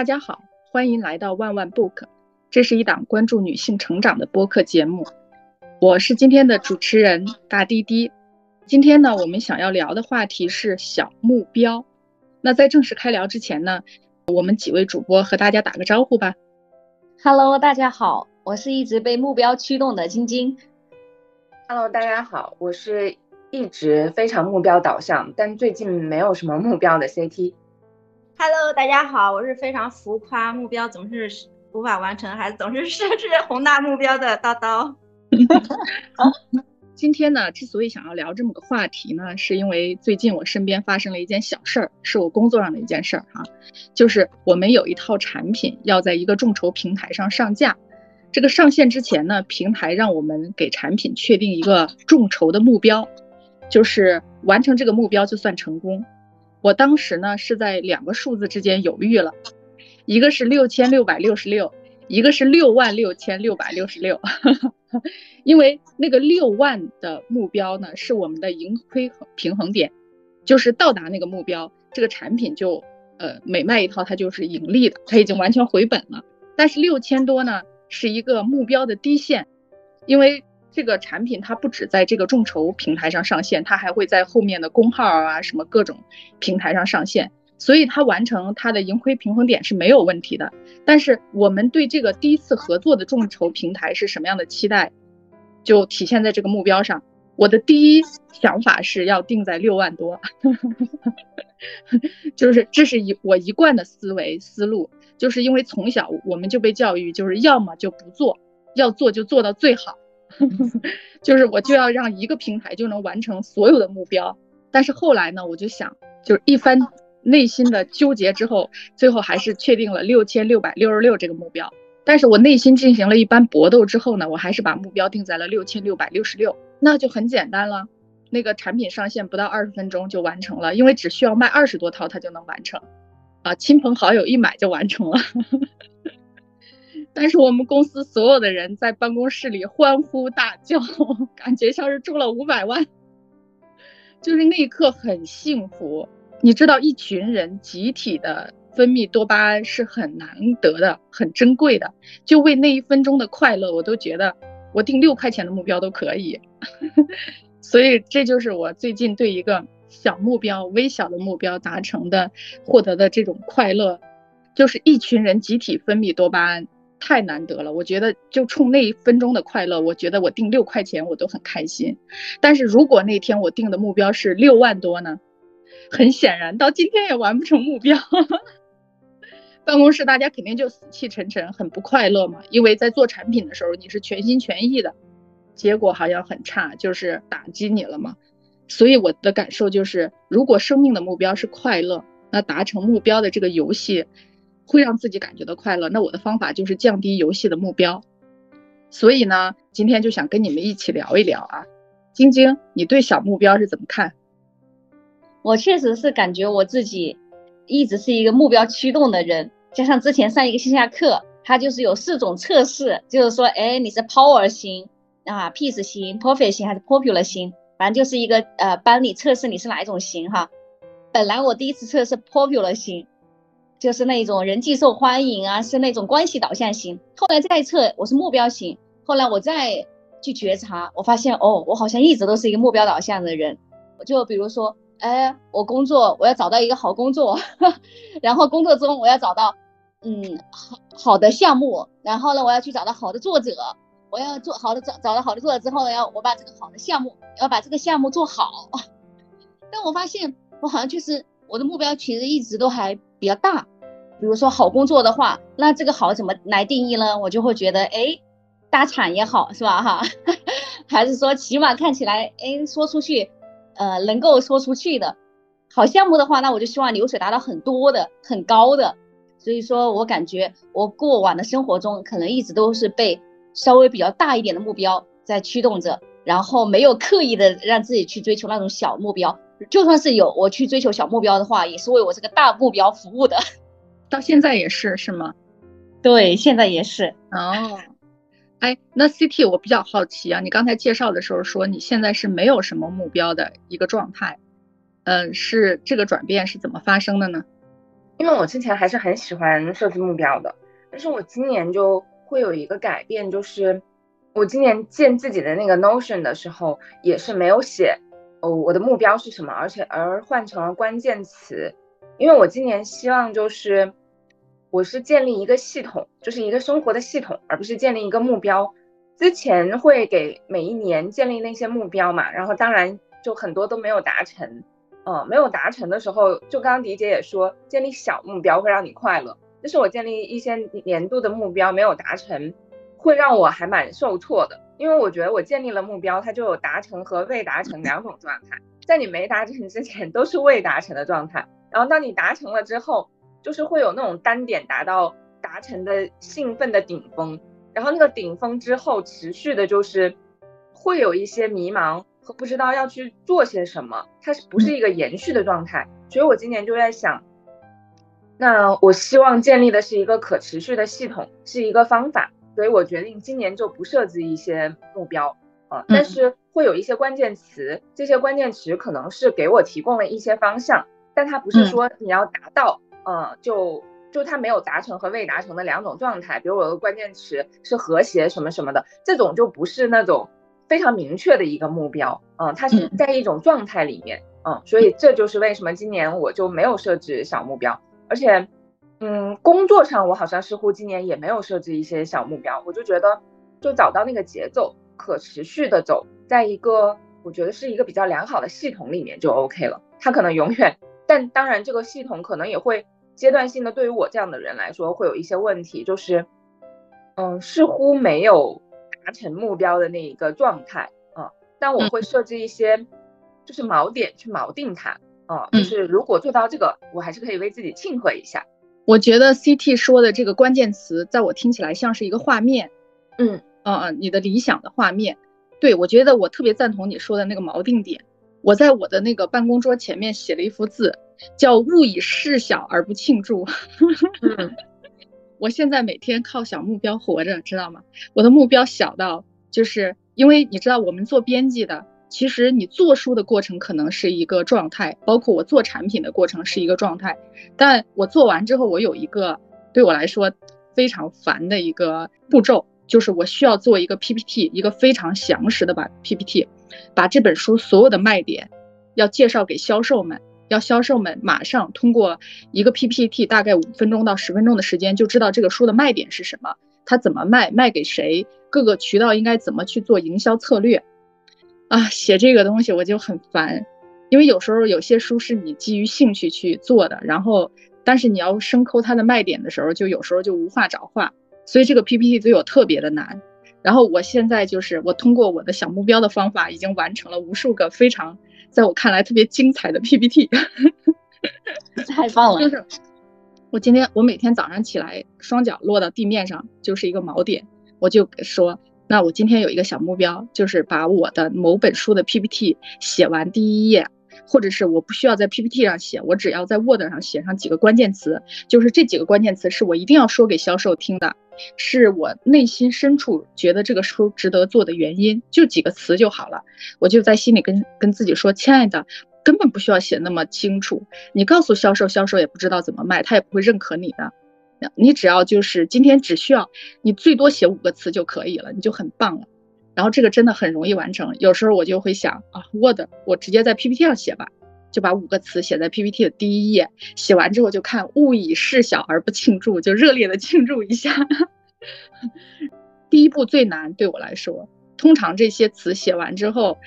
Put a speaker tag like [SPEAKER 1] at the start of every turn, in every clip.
[SPEAKER 1] 大家好，欢迎来到万万 book，这是一档关注女性成长的播客节目。我是今天的主持人大滴滴。今天呢，我们想要聊的话题是小目标。那在正式开聊之前呢，我们几位主播和大家打个招呼吧。
[SPEAKER 2] Hello，大家好，我是一直被目标驱动的晶晶。
[SPEAKER 3] Hello，大家好，我是一直非常目标导向，但最近没有什么目标的 CT。
[SPEAKER 4] Hello，大家好，我是非常浮夸，目标总是无法完成，还总是设置宏大目标的叨叨。
[SPEAKER 1] 好，今天呢，之所以想要聊这么个话题呢，是因为最近我身边发生了一件小事儿，是我工作上的一件事儿哈，就是我们有一套产品要在一个众筹平台上上架，这个上线之前呢，平台让我们给产品确定一个众筹的目标，就是完成这个目标就算成功。我当时呢是在两个数字之间犹豫了，一个是六千六百六十六，一个是六万六千六百六十六，因为那个六万的目标呢是我们的盈亏平衡点，就是到达那个目标，这个产品就呃每卖一套它就是盈利的，它已经完全回本了。但是六千多呢是一个目标的低线，因为。这个产品它不止在这个众筹平台上上线，它还会在后面的公号啊什么各种平台上上线，所以它完成它的盈亏平衡点是没有问题的。但是我们对这个第一次合作的众筹平台是什么样的期待，就体现在这个目标上。我的第一想法是要定在六万多，就是这是一我一贯的思维思路，就是因为从小我们就被教育，就是要么就不做，要做就做到最好。就是我就要让一个平台就能完成所有的目标，但是后来呢，我就想，就是一番内心的纠结之后，最后还是确定了六千六百六十六这个目标。但是我内心进行了一番搏斗之后呢，我还是把目标定在了六千六百六十六。那就很简单了，那个产品上线不到二十分钟就完成了，因为只需要卖二十多套它就能完成，啊，亲朋好友一买就完成了。但是我们公司所有的人在办公室里欢呼大叫，感觉像是中了五百万，就是那一刻很幸福。你知道，一群人集体的分泌多巴胺是很难得的、很珍贵的。就为那一分钟的快乐，我都觉得我定六块钱的目标都可以。所以这就是我最近对一个小目标、微小的目标达成的获得的这种快乐，就是一群人集体分泌多巴胺。太难得了，我觉得就冲那一分钟的快乐，我觉得我定六块钱我都很开心。但是如果那天我定的目标是六万多呢？很显然到今天也完不成目标。办公室大家肯定就死气沉沉，很不快乐嘛。因为在做产品的时候你是全心全意的，结果好像很差，就是打击你了嘛。所以我的感受就是，如果生命的目标是快乐，那达成目标的这个游戏。会让自己感觉到快乐，那我的方法就是降低游戏的目标。所以呢，今天就想跟你们一起聊一聊啊，晶晶，你对小目标是怎么看？
[SPEAKER 2] 我确实是感觉我自己一直是一个目标驱动的人，加上之前上一个线下课，它就是有四种测试，就是说，哎，你是 Power 型啊，Peace 型，Perfect 型还是 Popular 型，反正就是一个呃，帮你测试你是哪一种型哈。本来我第一次测试 Popular 型。就是那种人际受欢迎啊，是那种关系导向型。后来再测，我是目标型。后来我再去觉察，我发现哦，我好像一直都是一个目标导向的人。就比如说，哎，我工作我要找到一个好工作，然后工作中我要找到嗯好好的项目，然后呢，我要去找到好的作者，我要做好的找找到好的作者之后呢，要我把这个好的项目要把这个项目做好。但我发现我好像就是我的目标其实一直都还比较大。比如说好工作的话，那这个好怎么来定义呢？我就会觉得，哎，大厂也好，是吧？哈，还是说起码看起来，哎，说出去，呃，能够说出去的好项目的话，那我就希望流水达到很多的、很高的。所以说我感觉我过往的生活中，可能一直都是被稍微比较大一点的目标在驱动着，然后没有刻意的让自己去追求那种小目标。就算是有我去追求小目标的话，也是为我这个大目标服务的。
[SPEAKER 1] 到现在也是是吗？
[SPEAKER 2] 对，现在也是
[SPEAKER 1] 哦。哎，那 CT 我比较好奇啊，你刚才介绍的时候说你现在是没有什么目标的一个状态，嗯，是这个转变是怎么发生的呢？
[SPEAKER 3] 因为我之前还是很喜欢设置目标的，但是我今年就会有一个改变，就是我今年建自己的那个 Notion 的时候，也是没有写哦我的目标是什么，而且而换成了关键词，因为我今年希望就是我是建立一个系统，就是一个生活的系统，而不是建立一个目标。之前会给每一年建立那些目标嘛，然后当然就很多都没有达成。嗯，没有达成的时候，就刚刚迪姐也说，建立小目标会让你快乐。但是我建立一些年度的目标没有达成，会让我还蛮受挫的。因为我觉得我建立了目标，它就有达成和未达成两种状态，在你没达成之前都是未达成的状态，然后当你达成了之后，就是会有那种单点达到达成的兴奋的顶峰，然后那个顶峰之后持续的就是会有一些迷茫。和不知道要去做些什么，它是不是一个延续的状态？所以我今年就在想，那我希望建立的是一个可持续的系统，是一个方法。所以我决定今年就不设置一些目标啊，但是会有一些关键词，这些关键词可能是给我提供了一些方向，但它不是说你要达到，嗯，就就它没有达成和未达成的两种状态。比如我的关键词是和谐什么什么的，这种就不是那种。非常明确的一个目标，嗯，它是在一种状态里面，嗯，所以这就是为什么今年我就没有设置小目标，而且，嗯，工作上我好像似乎今年也没有设置一些小目标，我就觉得就找到那个节奏，可持续的走，在一个我觉得是一个比较良好的系统里面就 OK 了。它可能永远，但当然这个系统可能也会阶段性的，对于我这样的人来说会有一些问题，就是，嗯，似乎没有。达成目标的那一个状态啊，但我会设置一些，就是锚点去锚定它啊，就是如果做到这个，我还是可以为自己庆贺一下。
[SPEAKER 1] 我觉得 CT 说的这个关键词，在我听起来像是一个画面，
[SPEAKER 3] 嗯
[SPEAKER 1] 嗯嗯，你的理想的画面。对，我觉得我特别赞同你说的那个锚定点。我在我的那个办公桌前面写了一幅字，叫“勿以事小而不庆祝”。我现在每天靠小目标活着，知道吗？我的目标小到，就是因为你知道，我们做编辑的，其实你做书的过程可能是一个状态，包括我做产品的过程是一个状态。但我做完之后，我有一个对我来说非常烦的一个步骤，就是我需要做一个 PPT，一个非常详实的把 PPT，把这本书所有的卖点要介绍给销售们。要销售们马上通过一个 PPT，大概五分钟到十分钟的时间，就知道这个书的卖点是什么，它怎么卖，卖给谁，各个渠道应该怎么去做营销策略。啊，写这个东西我就很烦，因为有时候有些书是你基于兴趣去做的，然后但是你要深抠它的卖点的时候，就有时候就无话找话，所以这个 PPT 对我特别的难。然后我现在就是我通过我的小目标的方法，已经完成了无数个非常。在我看来特别精彩的 PPT，
[SPEAKER 2] 太棒了！
[SPEAKER 1] 就是我今天我每天早上起来，双脚落到地面上就是一个锚点，我就说，那我今天有一个小目标，就是把我的某本书的 PPT 写完第一页，或者是我不需要在 PPT 上写，我只要在 Word 上写上几个关键词，就是这几个关键词是我一定要说给销售听的。是我内心深处觉得这个书值得做的原因，就几个词就好了。我就在心里跟跟自己说：“亲爱的，根本不需要写那么清楚。你告诉销售，销售也不知道怎么卖，他也不会认可你的。你只要就是今天只需要你最多写五个词就可以了，你就很棒了。然后这个真的很容易完成。有时候我就会想啊，Word 我直接在 PPT 上写吧，就把五个词写在 PPT 的第一页。写完之后就看勿以事小而不庆祝，就热烈的庆祝一下。”第一步最难，对我来说，通常这些词写完之后，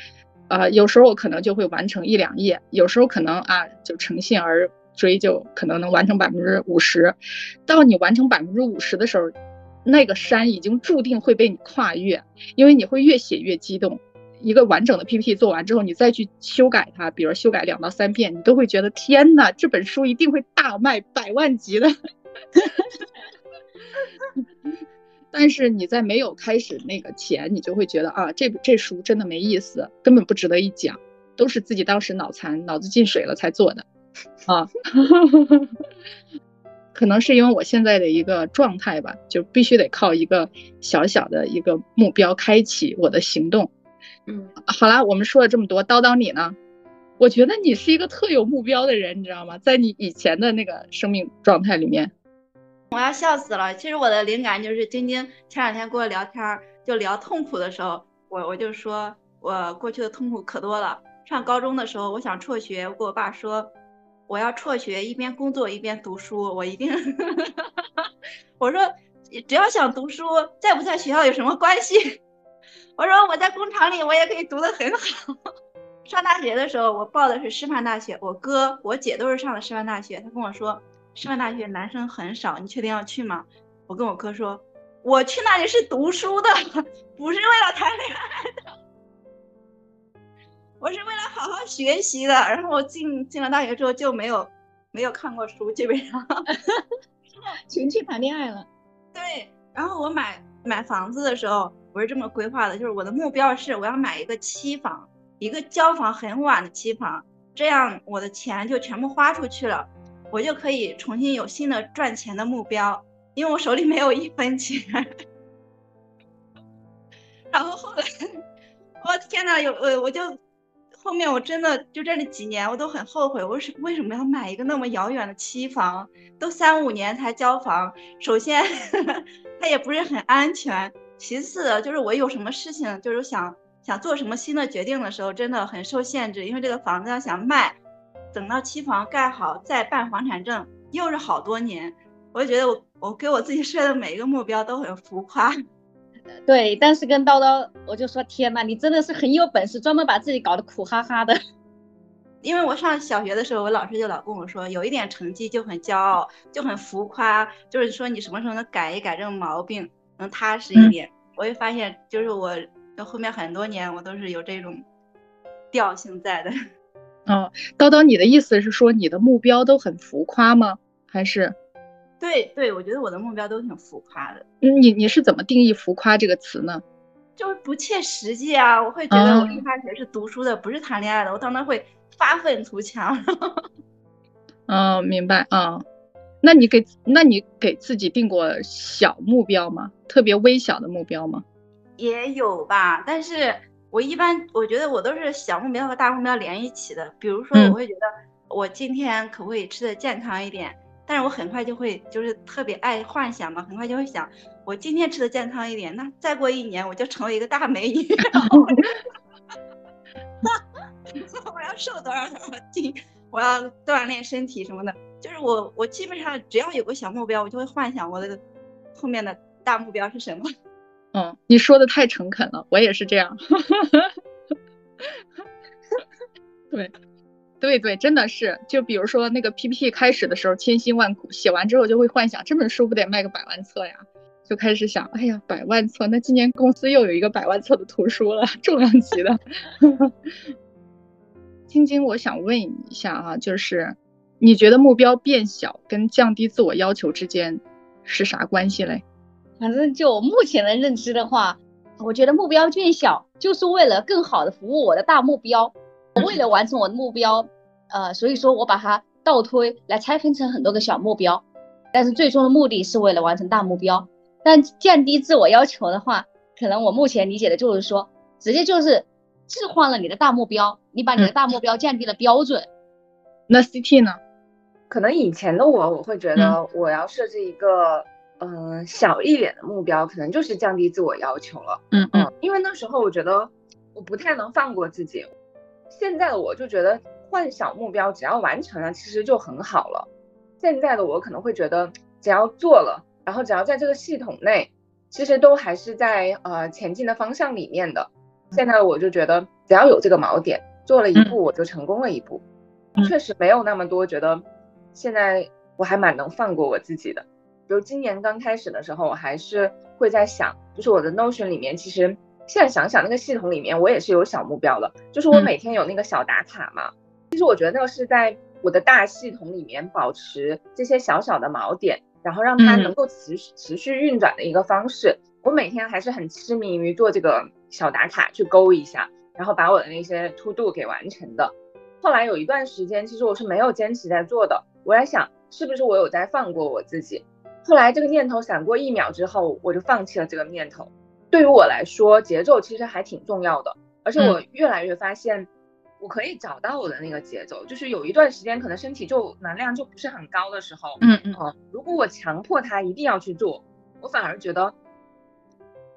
[SPEAKER 1] 啊，有时候我可能就会完成一两页，有时候可能啊，就诚信而追，就可能能完成百分之五十。到你完成百分之五十的时候，那个山已经注定会被你跨越，因为你会越写越激动。一个完整的 PPT 做完之后，你再去修改它，比如修改两到三遍，你都会觉得天呐，这本书一定会大卖百万级的。但是你在没有开始那个前，你就会觉得啊，这这书真的没意思，根本不值得一讲，都是自己当时脑残、脑子进水了才做的，啊，可能是因为我现在的一个状态吧，就必须得靠一个小小的一个目标开启我的行动。
[SPEAKER 3] 嗯，
[SPEAKER 1] 好啦，我们说了这么多，叨叨你呢？我觉得你是一个特有目标的人，你知道吗？在你以前的那个生命状态里面，
[SPEAKER 4] 我要笑死了。其实我的灵感就是晶晶前两天跟我聊天，就聊痛苦的时候，我我就说我过去的痛苦可多了。上高中的时候，我想辍学，我跟我爸说我要辍学，一边工作一边读书，我一定。我说只要想读书，在不在学校有什么关系？我说我在工厂里，我也可以读得很好。上大学的时候，我报的是师范大学，我哥、我姐都是上的师范大学。他跟我说，师范大学男生很少，你确定要去吗？我跟我哥说，我去那里是读书的，不是为了谈恋爱的，我是为了好好学习的。然后我进进了大学之后就没有没有看过书，基本上
[SPEAKER 2] 全去谈恋爱了。
[SPEAKER 4] 对，然后我买买房子的时候，我是这么规划的，就是我的目标是我要买一个期房。一个交房很晚的期房，这样我的钱就全部花出去了，我就可以重新有新的赚钱的目标，因为我手里没有一分钱。然后后来，我天呐，有呃，我就后面我真的就这里几年我都很后悔，我是为什么要买一个那么遥远的期房，都三五年才交房。首先，它也不是很安全；其次，就是我有什么事情就是想。想做什么新的决定的时候，真的很受限制，因为这个房子要想卖，等到期房盖好再办房产证，又是好多年。我就觉得我我给我自己设的每一个目标都很浮夸。
[SPEAKER 2] 对，但是跟叨叨，我就说天呐，你真的是很有本事，专门把自己搞得苦哈哈的。
[SPEAKER 4] 因为我上小学的时候，我老师就老跟我说，有一点成绩就很骄傲，就很浮夸，就是说你什么时候能改一改这个毛病，能踏实一点。我就发现，就是我。到后面很多年，我都是有这种调性在的。
[SPEAKER 1] 哦，叨叨，你的意思是说你的目标都很浮夸吗？还是？
[SPEAKER 4] 对对，我觉得我的目标都挺浮夸的。
[SPEAKER 1] 嗯，你你是怎么定义浮夸这个词呢？
[SPEAKER 4] 就是不切实际啊！我会觉得我一开学是读书的，不是谈恋爱的。我当时会发愤图强。
[SPEAKER 1] 嗯，明白啊。那你给那你给自己定过小目标吗？特别微小的目标吗？
[SPEAKER 4] 也有吧，但是我一般我觉得我都是小目标和大目标连一起的。比如说，我会觉得我今天可不可以吃的健康一点？但是我很快就会就是特别爱幻想嘛，很快就会想，我今天吃的健康一点，那再过一年我就成为一个大美女，我要瘦多少多少斤，我要锻炼身体什么的。就是我我基本上只要有个小目标，我就会幻想我的后面的大目标是什么。
[SPEAKER 1] 嗯，你说的太诚恳了，我也是这样。对，对对，真的是。就比如说那个 PPT 开始的时候千辛万苦，写完之后就会幻想这本书不得卖个百万册呀，就开始想，哎呀，百万册，那今年公司又有一个百万册的图书了，重量级的。晶晶，我想问一下啊，就是你觉得目标变小跟降低自我要求之间是啥关系嘞？
[SPEAKER 2] 反正就我目前的认知的话，我觉得目标变小就是为了更好的服务我的大目标。为了完成我的目标，呃，所以说我把它倒推来拆分成很多个小目标，但是最终的目的是为了完成大目标。但降低自我要求的话，可能我目前理解的就是说，直接就是置换了你的大目标，你把你的大目标降低了标准。
[SPEAKER 1] 那 CT 呢？
[SPEAKER 3] 可能以前的我，我会觉得我要设置一个。嗯，小一点的目标可能就是降低自我要求了。
[SPEAKER 1] 嗯嗯，
[SPEAKER 3] 因为那时候我觉得我不太能放过自己。现在的我就觉得幻想目标，只要完成了，其实就很好了。现在的我可能会觉得，只要做了，然后只要在这个系统内，其实都还是在呃前进的方向里面的。现在的我就觉得，只要有这个锚点，做了一步我就成功了一步。确实没有那么多觉得，现在我还蛮能放过我自己的。比如今年刚开始的时候，我还是会在想，就是我的 Notion 里面，其实现在想想那个系统里面，我也是有小目标的，就是我每天有那个小打卡嘛。其实我觉得那个是在我的大系统里面保持这些小小的锚点，然后让它能够持续持续运转的一个方式。我每天还是很痴迷于做这个小打卡，去勾一下，然后把我的那些 To Do 给完成的。后来有一段时间，其实我是没有坚持在做的。我在想，是不是我有在放过我自己？后来这个念头闪过一秒之后，我就放弃了这个念头。对于我来说，节奏其实还挺重要的，而且我越来越发现，我可以找到我的那个节奏，就是有一段时间可能身体就能量就不是很高的时候，
[SPEAKER 1] 嗯嗯。
[SPEAKER 3] 嗯，如果我强迫他一定要去做，我反而觉得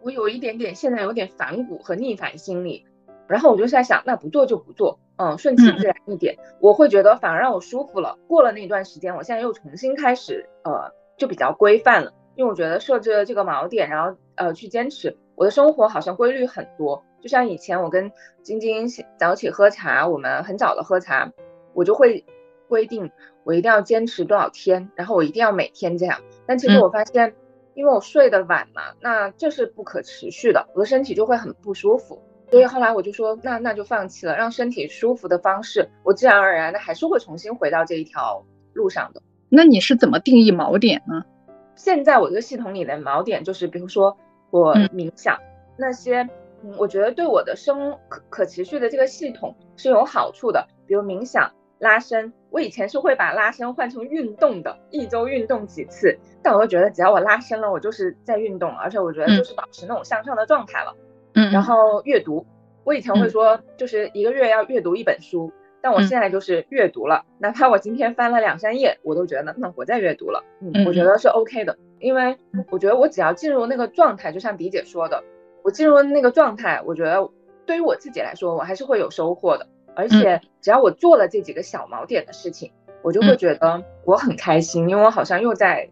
[SPEAKER 3] 我有一点点现在有点反骨和逆反心理，然后我就在想，那不做就不做，嗯，顺其自然一点，我会觉得反而让我舒服了。过了那段时间，我现在又重新开始，呃，就比较规范了，因为我觉得设置了这个锚点，然后呃去坚持，我的生活好像规律很多。就像以前我跟晶晶早起喝茶，我们很早的喝茶，我就会规定我一定要坚持多少天，然后我一定要每天这样。但其实我发现，因为我睡得晚嘛，那这是不可持续的，我的身体就会很不舒服。所以后来我就说，那那就放弃了，让身体舒服的方式，我自然而然的还是会重新回到这一条路上的。
[SPEAKER 1] 那你是怎么定义锚点呢？
[SPEAKER 3] 现在我这个系统里的锚点就是，比如说我冥想那些。嗯，我觉得对我的生可可持续的这个系统是有好处的，比如冥想、拉伸。我以前是会把拉伸换成运动的，一周运动几次。但我又觉得，只要我拉伸了，我就是在运动，而且我觉得就是保持那种向上的状态了。
[SPEAKER 1] 嗯。
[SPEAKER 3] 然后阅读，我以前会说，就是一个月要阅读一本书，但我现在就是阅读了，哪怕我今天翻了两三页，我都觉得那我在阅读了。嗯，我觉得是 OK 的，因为我觉得我只要进入那个状态，就像迪姐说的。我进入那个状态，我觉得对于我自己来说，我还是会有收获的。而且只要我做了这几个小锚点的事情，我就会觉得我很开心，因为我好像又在，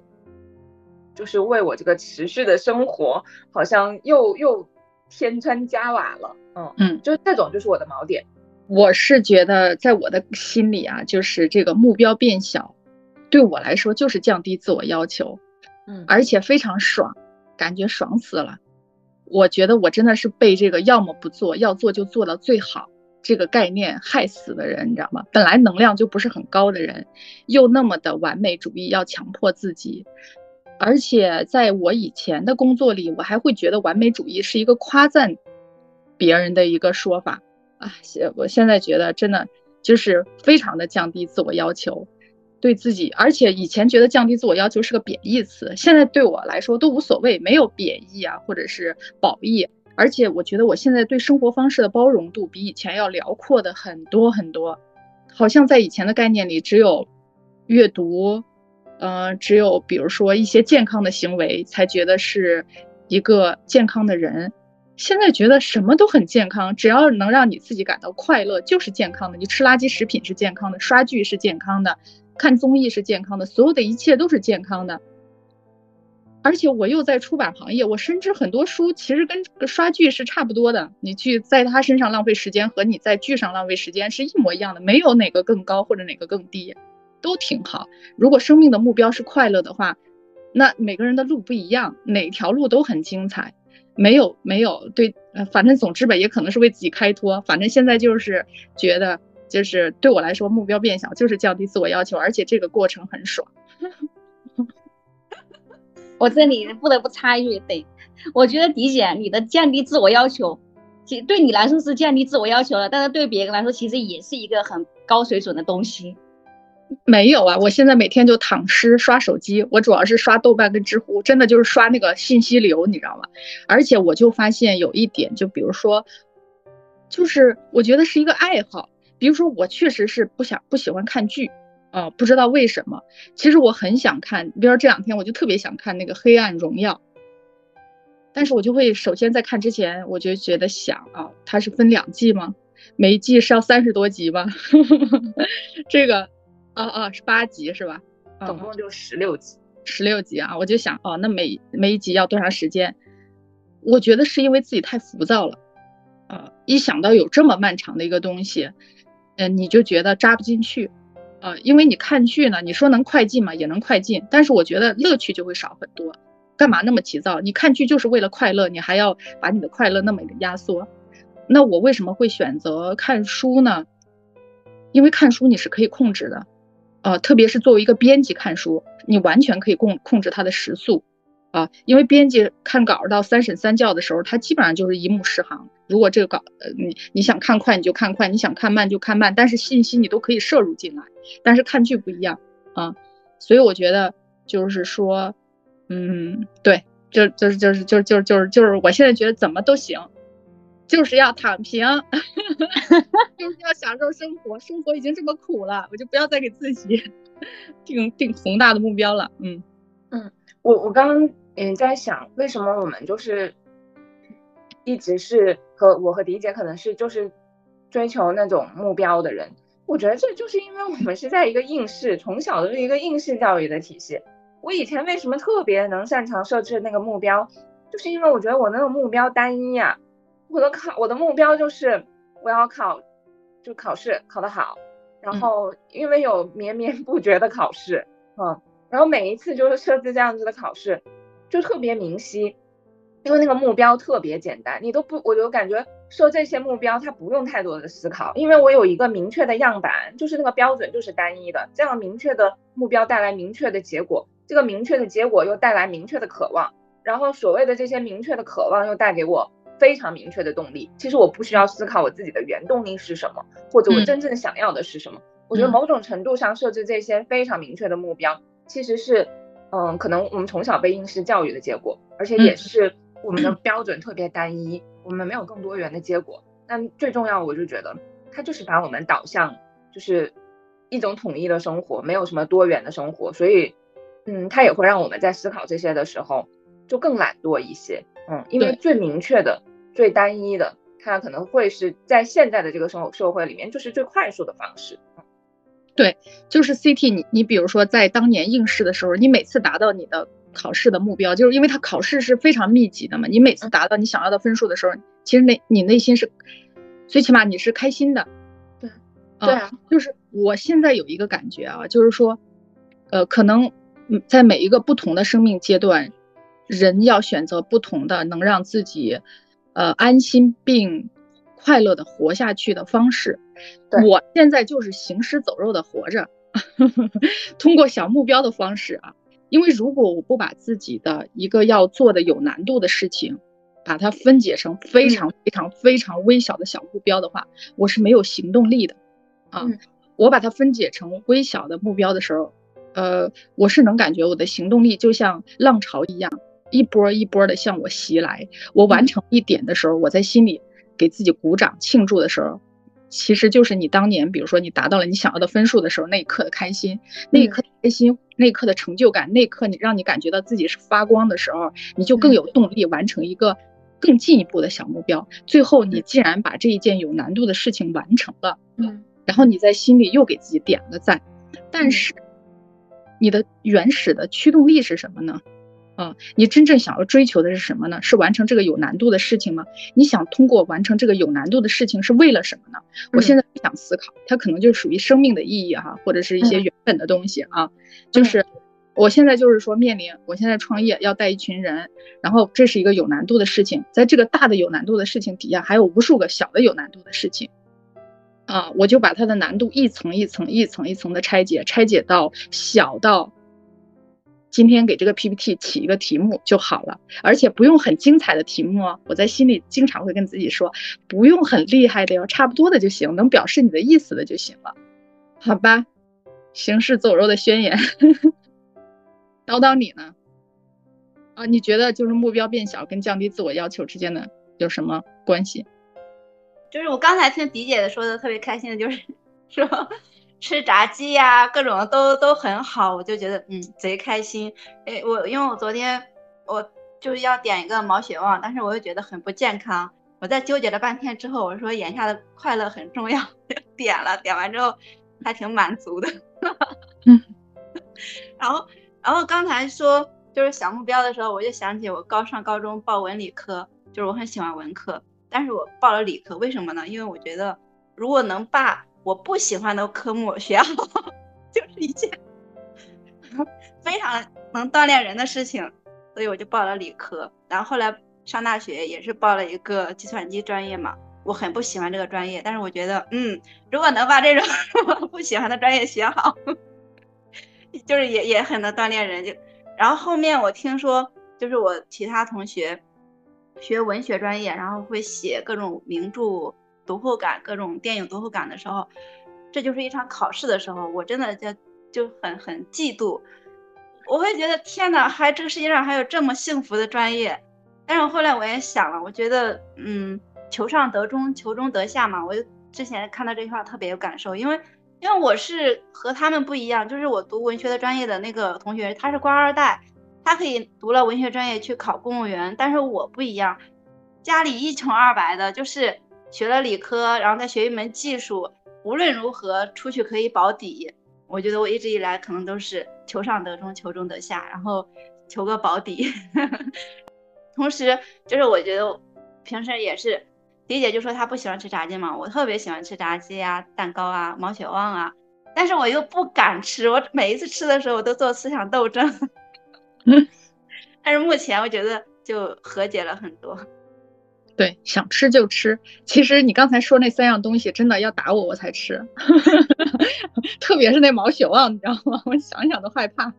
[SPEAKER 3] 就是为我这个持续的生活，好像又又添砖加瓦了。嗯
[SPEAKER 1] 嗯，
[SPEAKER 3] 就这种就是我的锚点。
[SPEAKER 1] 我是觉得在我的心里啊，就是这个目标变小，对我来说就是降低自我要求，
[SPEAKER 3] 嗯，
[SPEAKER 1] 而且非常爽，感觉爽死了。我觉得我真的是被这个要么不做，要做就做到最好这个概念害死的人，你知道吗？本来能量就不是很高的人，又那么的完美主义，要强迫自己。而且在我以前的工作里，我还会觉得完美主义是一个夸赞别人的一个说法啊。现我现在觉得真的就是非常的降低自我要求。对自己，而且以前觉得降低自我要求是个贬义词，现在对我来说都无所谓，没有贬义啊，或者是褒义。而且我觉得我现在对生活方式的包容度比以前要辽阔的很多很多。好像在以前的概念里，只有阅读，呃，只有比如说一些健康的行为才觉得是一个健康的人。现在觉得什么都很健康，只要能让你自己感到快乐就是健康的。你吃垃圾食品是健康的，刷剧是健康的。看综艺是健康的，所有的一切都是健康的。而且我又在出版行业，我深知很多书其实跟刷剧是差不多的。你去在他身上浪费时间，和你在剧上浪费时间是一模一样的，没有哪个更高或者哪个更低，都挺好。如果生命的目标是快乐的话，那每个人的路不一样，哪条路都很精彩。没有没有对，反正总之吧，也可能是为自己开脱。反正现在就是觉得。就是对我来说，目标变小就是降低自我要求，而且这个过程很爽。
[SPEAKER 2] 我这里不得不插一句，对，我觉得迪姐你的降低自我要求，其对你来说是降低自我要求了，但是对别人来说其实也是一个很高水准的东西。
[SPEAKER 1] 没有啊，我现在每天就躺尸刷手机，我主要是刷豆瓣跟知乎，真的就是刷那个信息流，你知道吗？而且我就发现有一点，就比如说，就是我觉得是一个爱好。比如说，我确实是不想不喜欢看剧，啊，不知道为什么。其实我很想看，比如说这两天我就特别想看那个《黑暗荣耀》，但是我就会首先在看之前，我就觉得想啊，它是分两季吗？每一季是要三十多集吗？这个，啊啊，是八集是吧？
[SPEAKER 3] 总共就十六集，
[SPEAKER 1] 十六集啊！我就想，哦，那每每一集要多长时间？我觉得是因为自己太浮躁了，啊，一想到有这么漫长的一个东西。嗯，你就觉得扎不进去，呃，因为你看剧呢，你说能快进嘛？也能快进，但是我觉得乐趣就会少很多。干嘛那么急躁？你看剧就是为了快乐，你还要把你的快乐那么的压缩。那我为什么会选择看书呢？因为看书你是可以控制的，呃，特别是作为一个编辑看书，你完全可以控控制它的时速。啊，因为编辑看稿到三审三校的时候，他基本上就是一目十行。如果这个稿，呃，你你想看快你就看快，你想看慢就看慢，但是信息你都可以摄入进来。但是看剧不一样啊，所以我觉得就是说，嗯，对，就就是就是就就就是就是我现在觉得怎么都行，就是要躺平，就是要享受生活。生活已经这么苦了，我就不要再给自己 定定宏大的目标了。嗯
[SPEAKER 3] 嗯，我我刚刚也在想，为什么我们就是一直是和我和迪姐可能是就是追求那种目标的人。我觉得这就是因为我们是在一个应试，从小的是一个应试教育的体系。我以前为什么特别能擅长设置那个目标，就是因为我觉得我那个目标单一呀。我的考，我的目标就是我要考，就考试考得好，然后因为有绵绵不绝的考试，嗯，然后每一次就是设置这样子的考试，就特别明晰，因为那个目标特别简单，你都不，我就感觉设这些目标它不用太多的思考，因为我有一个明确的样板，就是那个标准就是单一的，这样明确的目标带来明确的结果，这个明确的结果又带来明确的渴望，然后所谓的这些明确的渴望又带给我。非常明确的动力，其实我不需要思考我自己的原动力是什么，或者我真正想要的是什么。我觉得某种程度上设置这些非常明确的目标，其实是，嗯，可能我们从小被应试教育的结果，而且也是我们的标准特别单一，我们没有更多元的结果。但最重要，我就觉得它就是把我们导向就是一种统一的生活，没有什么多元的生活。所以，嗯，它也会让我们在思考这些的时候就更懒惰一些。嗯，因为最明确的、最单一的，它可能会是在现在的这个生活社会里面，就是最快速的方式。
[SPEAKER 1] 对，就是 CT，你你比如说在当年应试的时候，你每次达到你的考试的目标，就是因为它考试是非常密集的嘛，你每次达到你想要的分数的时候，其实内你内心是，最起码你是开心的。
[SPEAKER 3] 对，对啊，
[SPEAKER 1] 就是我现在有一个感觉啊，就是说，呃，可能在每一个不同的生命阶段。人要选择不同的能让自己，呃，安心并快乐的活下去的方式。我现在就是行尸走肉的活着，通过小目标的方式啊。因为如果我不把自己的一个要做的有难度的事情，把它分解成非常非常非常微小的小目标的话，我是没有行动力的。啊，我把它分解成微小的目标的时候，呃，我是能感觉我的行动力就像浪潮一样。一波一波的向我袭来，我完成一点的时候，我在心里给自己鼓掌庆祝的时候，其实就是你当年，比如说你达到了你想要的分数的时候，那一刻的开心，那一刻的开心，那一刻的成就感，那一刻你让你感觉到自己是发光的时候，你就更有动力完成一个更进一步的小目标。最后你既然把这一件有难度的事情完成了，嗯，然后你在心里又给自己点了个赞，但是你的原始的驱动力是什么呢？啊，你真正想要追求的是什么呢？是完成这个有难度的事情吗？你想通过完成这个有难度的事情是为了什么呢？我现在不想思考，它可能就属于生命的意义哈，或者是一些原本的东西啊。就是我现在就是说面临，我现在创业要带一群人，然后这是一个有难度的事情，在这个大的有难度的事情底下，还有无数个小的有难度的事情啊，我就把它的难度一层一层一层一层的拆解，拆解到小到。今天给这个 PPT 起一个题目就好了，而且不用很精彩的题目哦。我在心里经常会跟自己说，不用很厉害的哟，差不多的就行，能表示你的意思的就行了，好吧？行尸走肉的宣言，叨叨你呢？啊，你觉得就是目标变小跟降低自我要求之间的有什么关系？
[SPEAKER 4] 就是我刚才听迪姐的说的特别开心的，就是说。吃炸鸡呀，各种都都很好，我就觉得嗯贼开心。哎，我因为我昨天我就是要点一个毛血旺，但是我又觉得很不健康。我在纠结了半天之后，我说眼下的快乐很重要，点了。点完之后还挺满足的。嗯。然后然后刚才说就是小目标的时候，我就想起我高上高中报文理科，就是我很喜欢文科，但是我报了理科，为什么呢？因为我觉得如果能把我不喜欢的科目学好，就是一件 非常能锻炼人的事情，所以我就报了理科。然后后来上大学也是报了一个计算机专业嘛，我很不喜欢这个专业，但是我觉得，嗯，如果能把这种 不喜欢的专业学好，就是也也很能锻炼人。就然后后面我听说，就是我其他同学学文学专业，然后会写各种名著。读后感，各种电影读后感的时候，这就是一场考试的时候，我真的就就很很嫉妒，我会觉得天哪，还这个世界上还有这么幸福的专业。但是后来我也想了，我觉得，嗯，求上得中，求中得下嘛。我就之前看到这句话特别有感受，因为因为我是和他们不一样，就是我读文学的专业的那个同学，他是官二代，他可以读了文学专业去考公务员，但是我不一样，家里一穷二白的，就是学了理科，然后再学一门技术，无论如何出去可以保底。我觉得我一直以来可能都是求上得中，求中得下，然后求个保底。同时，就是我觉得平时也是，迪姐就说她不喜欢吃炸鸡嘛，我特别喜欢吃炸鸡啊、蛋糕啊、毛血旺啊，但是我又不敢吃，我每一次吃的时候我都做思想斗争。但是目前我觉得就和解了很多。
[SPEAKER 1] 对，想吃就吃。其实你刚才说那三样东西，真的要打我我才吃，特别是那毛血旺，你知道吗？我想想都害怕。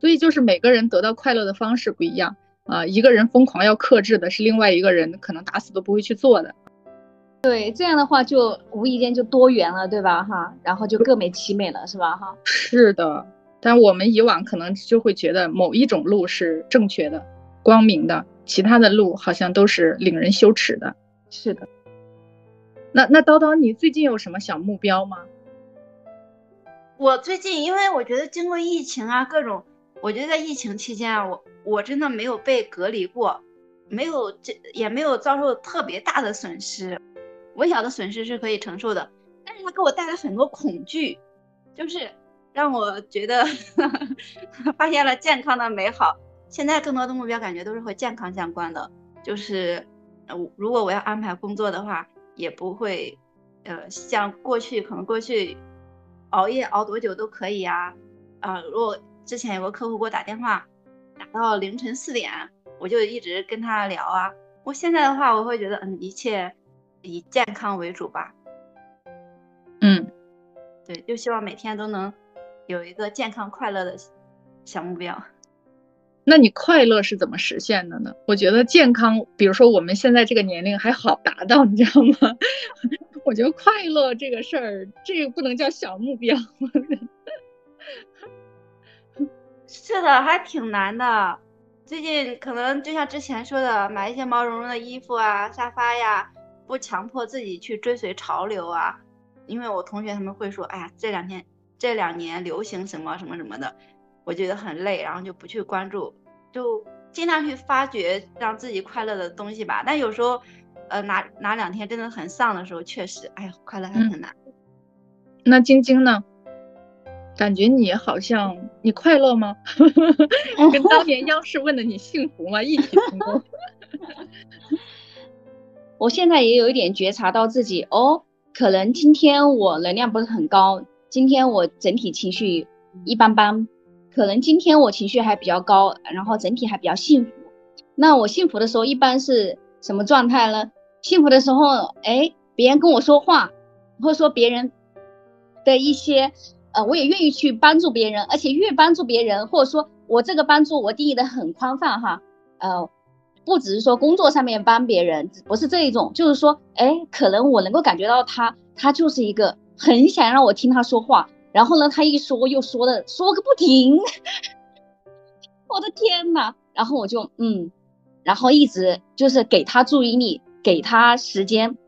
[SPEAKER 1] 所以就是每个人得到快乐的方式不一样啊，一个人疯狂要克制的是另外一个人可能打死都不会去做的。
[SPEAKER 2] 对，这样的话就无意间就多元了，对吧？哈，然后就各美其美了，是吧？哈。
[SPEAKER 1] 是的，但我们以往可能就会觉得某一种路是正确的、光明的。其他的路好像都是令人羞耻的。
[SPEAKER 2] 是的，
[SPEAKER 1] 那那叨叨，你最近有什么小目标吗？
[SPEAKER 4] 我最近，因为我觉得经过疫情啊，各种，我觉得在疫情期间啊，我我真的没有被隔离过，没有这也没有遭受特别大的损失，微小的损失是可以承受的，但是它给我带来很多恐惧，就是让我觉得 发现了健康的美好。现在更多的目标感觉都是和健康相关的，就是，呃，如果我要安排工作的话，也不会，呃，像过去可能过去熬夜熬多久都可以啊，啊，如果之前有个客户给我打电话，打到凌晨四点，我就一直跟他聊啊。我现在的话，我会觉得，嗯，一切以健康为主吧。
[SPEAKER 1] 嗯，
[SPEAKER 4] 对，就希望每天都能有一个健康快乐的小目标。
[SPEAKER 1] 那你快乐是怎么实现的呢？我觉得健康，比如说我们现在这个年龄还好达到，你知道吗？我觉得快乐这个事儿，这个不能叫小目标。
[SPEAKER 4] 是的，还挺难的。最近可能就像之前说的，买一些毛茸茸的衣服啊、沙发呀，不强迫自己去追随潮流啊。因为我同学他们会说，哎呀，这两天、这两年流行什么什么什么的。我觉得很累，然后就不去关注，就尽量去发掘让自己快乐的东西吧。但有时候，呃，哪哪两天真的很丧的时候，确实，哎呀，快乐还很难。
[SPEAKER 1] 那晶晶呢？感觉你好像你快乐吗？跟当年央视问的你幸福吗？一起成功。
[SPEAKER 2] 我现在也有一点觉察到自己哦，可能今天我能量不是很高，今天我整体情绪一般般。可能今天我情绪还比较高，然后整体还比较幸福。那我幸福的时候一般是什么状态呢？幸福的时候，哎，别人跟我说话，或者说别人的一些，呃，我也愿意去帮助别人，而且越帮助别人，或者说我这个帮助我定义的很宽泛哈，呃，不只是说工作上面帮别人，不是这一种，就是说，哎，可能我能够感觉到他，他就是一个很想让我听他说话。然后呢，他一说又说的说个不停，我的天呐，然后我就嗯，然后一直就是给他注意力，给他时间。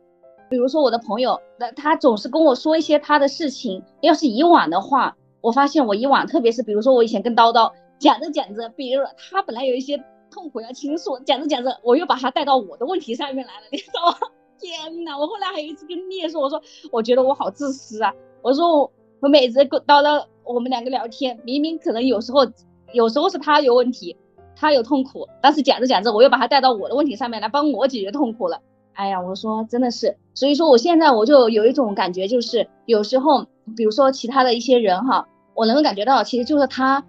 [SPEAKER 2] 比如说我的朋友，那他总是跟我说一些他的事情。要是以往的话，我发现我以往，特别是比如说我以前跟叨叨讲着讲着，比如他本来有一些痛苦要倾诉，讲着讲着，我又把他带到我的问题上面来了，你知道吗？天呐，我后来还有一次跟聂说，我说我觉得我好自私啊，我说我我。每次跟叨叨，我们两个聊天，明明可能有时候，有时候是他有问题，他有痛苦，但是讲着讲着，我又把他带到我的问题上面来帮我解决痛苦了。哎呀，我说真的是，所以说我现在我就有一种感觉，就是有时候，比如说其他的一些人哈，我能够感觉到，其实就是他，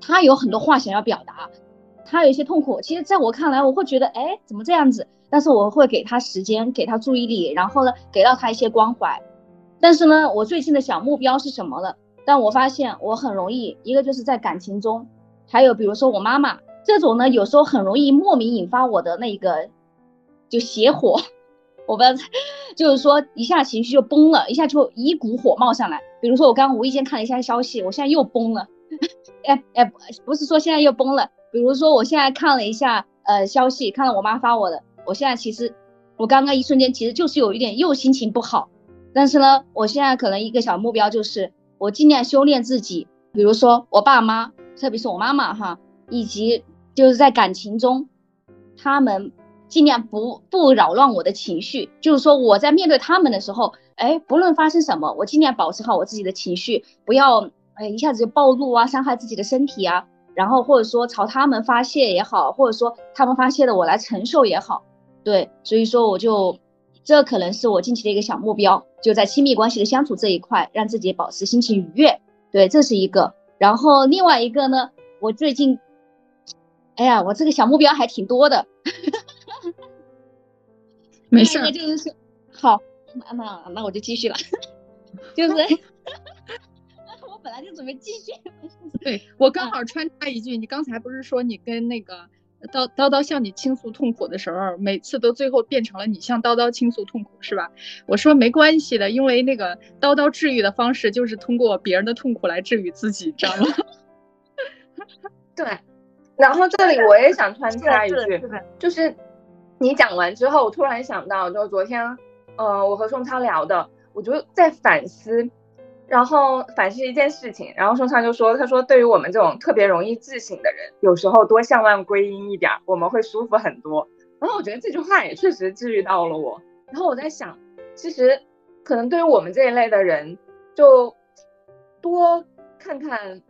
[SPEAKER 2] 他有很多话想要表达，他有一些痛苦，其实在我看来，我会觉得，哎，怎么这样子？但是我会给他时间，给他注意力，然后呢，给到他一些关怀。但是呢，我最近的小目标是什么了？但我发现我很容易，一个就是在感情中，还有比如说我妈妈这种呢，有时候很容易莫名引发我的那个就邪火，我不知道，就是说一下情绪就崩了，一下就一股火冒上来。比如说我刚刚无意间看了一下消息，我现在又崩了，哎哎，不是说现在又崩了，比如说我现在看了一下呃消息，看了我妈发我的，我现在其实我刚刚一瞬间其实就是有一点又心情不好，但是呢，我现在可能一个小目标就是我尽量修炼自己，比如说我爸妈，特别是我妈妈哈，以及就是在感情中，他们尽量不不扰乱我的情绪，就是说我在面对他们的时候，哎，不论发生什么，我尽量保持好我自己的情绪，不要哎一下子就暴怒啊，伤害自己的身体啊，然后或者说朝他们发泄也好，或者说他们发泄的我来承受也好。对，所以说我就，这可能是我近期的一个小目标，就在亲密关系的相处这一块，让自己保持心情愉悦。对，这是一个。然后另外一个呢，我最近，哎呀，我这个小目标还挺多的。
[SPEAKER 1] 没事。
[SPEAKER 2] 就是好，那那那我就继续了，就是 我本来就准备继续。
[SPEAKER 1] 对我刚好穿插一句，你刚才不是说你跟那个。叨叨叨向你倾诉痛苦的时候，每次都最后变成了你向叨叨倾诉痛苦，是吧？我说没关系的，因为那个叨叨治愈的方式就是通过别人的痛苦来治愈自己，知道吗？
[SPEAKER 3] 对。然后这里我也想穿插一句，就是你讲完之后，我突然想到，就昨天，呃，我和宋超聊的，我就在反思。然后反思一件事情，然后宋畅就说：“他说对于我们这种特别容易自省的人，有时候多向外归因一点，我们会舒服很多。”然后我觉得这句话也确实治愈到了我。然后我在想，其实可能对于我们这一类的人，就多看看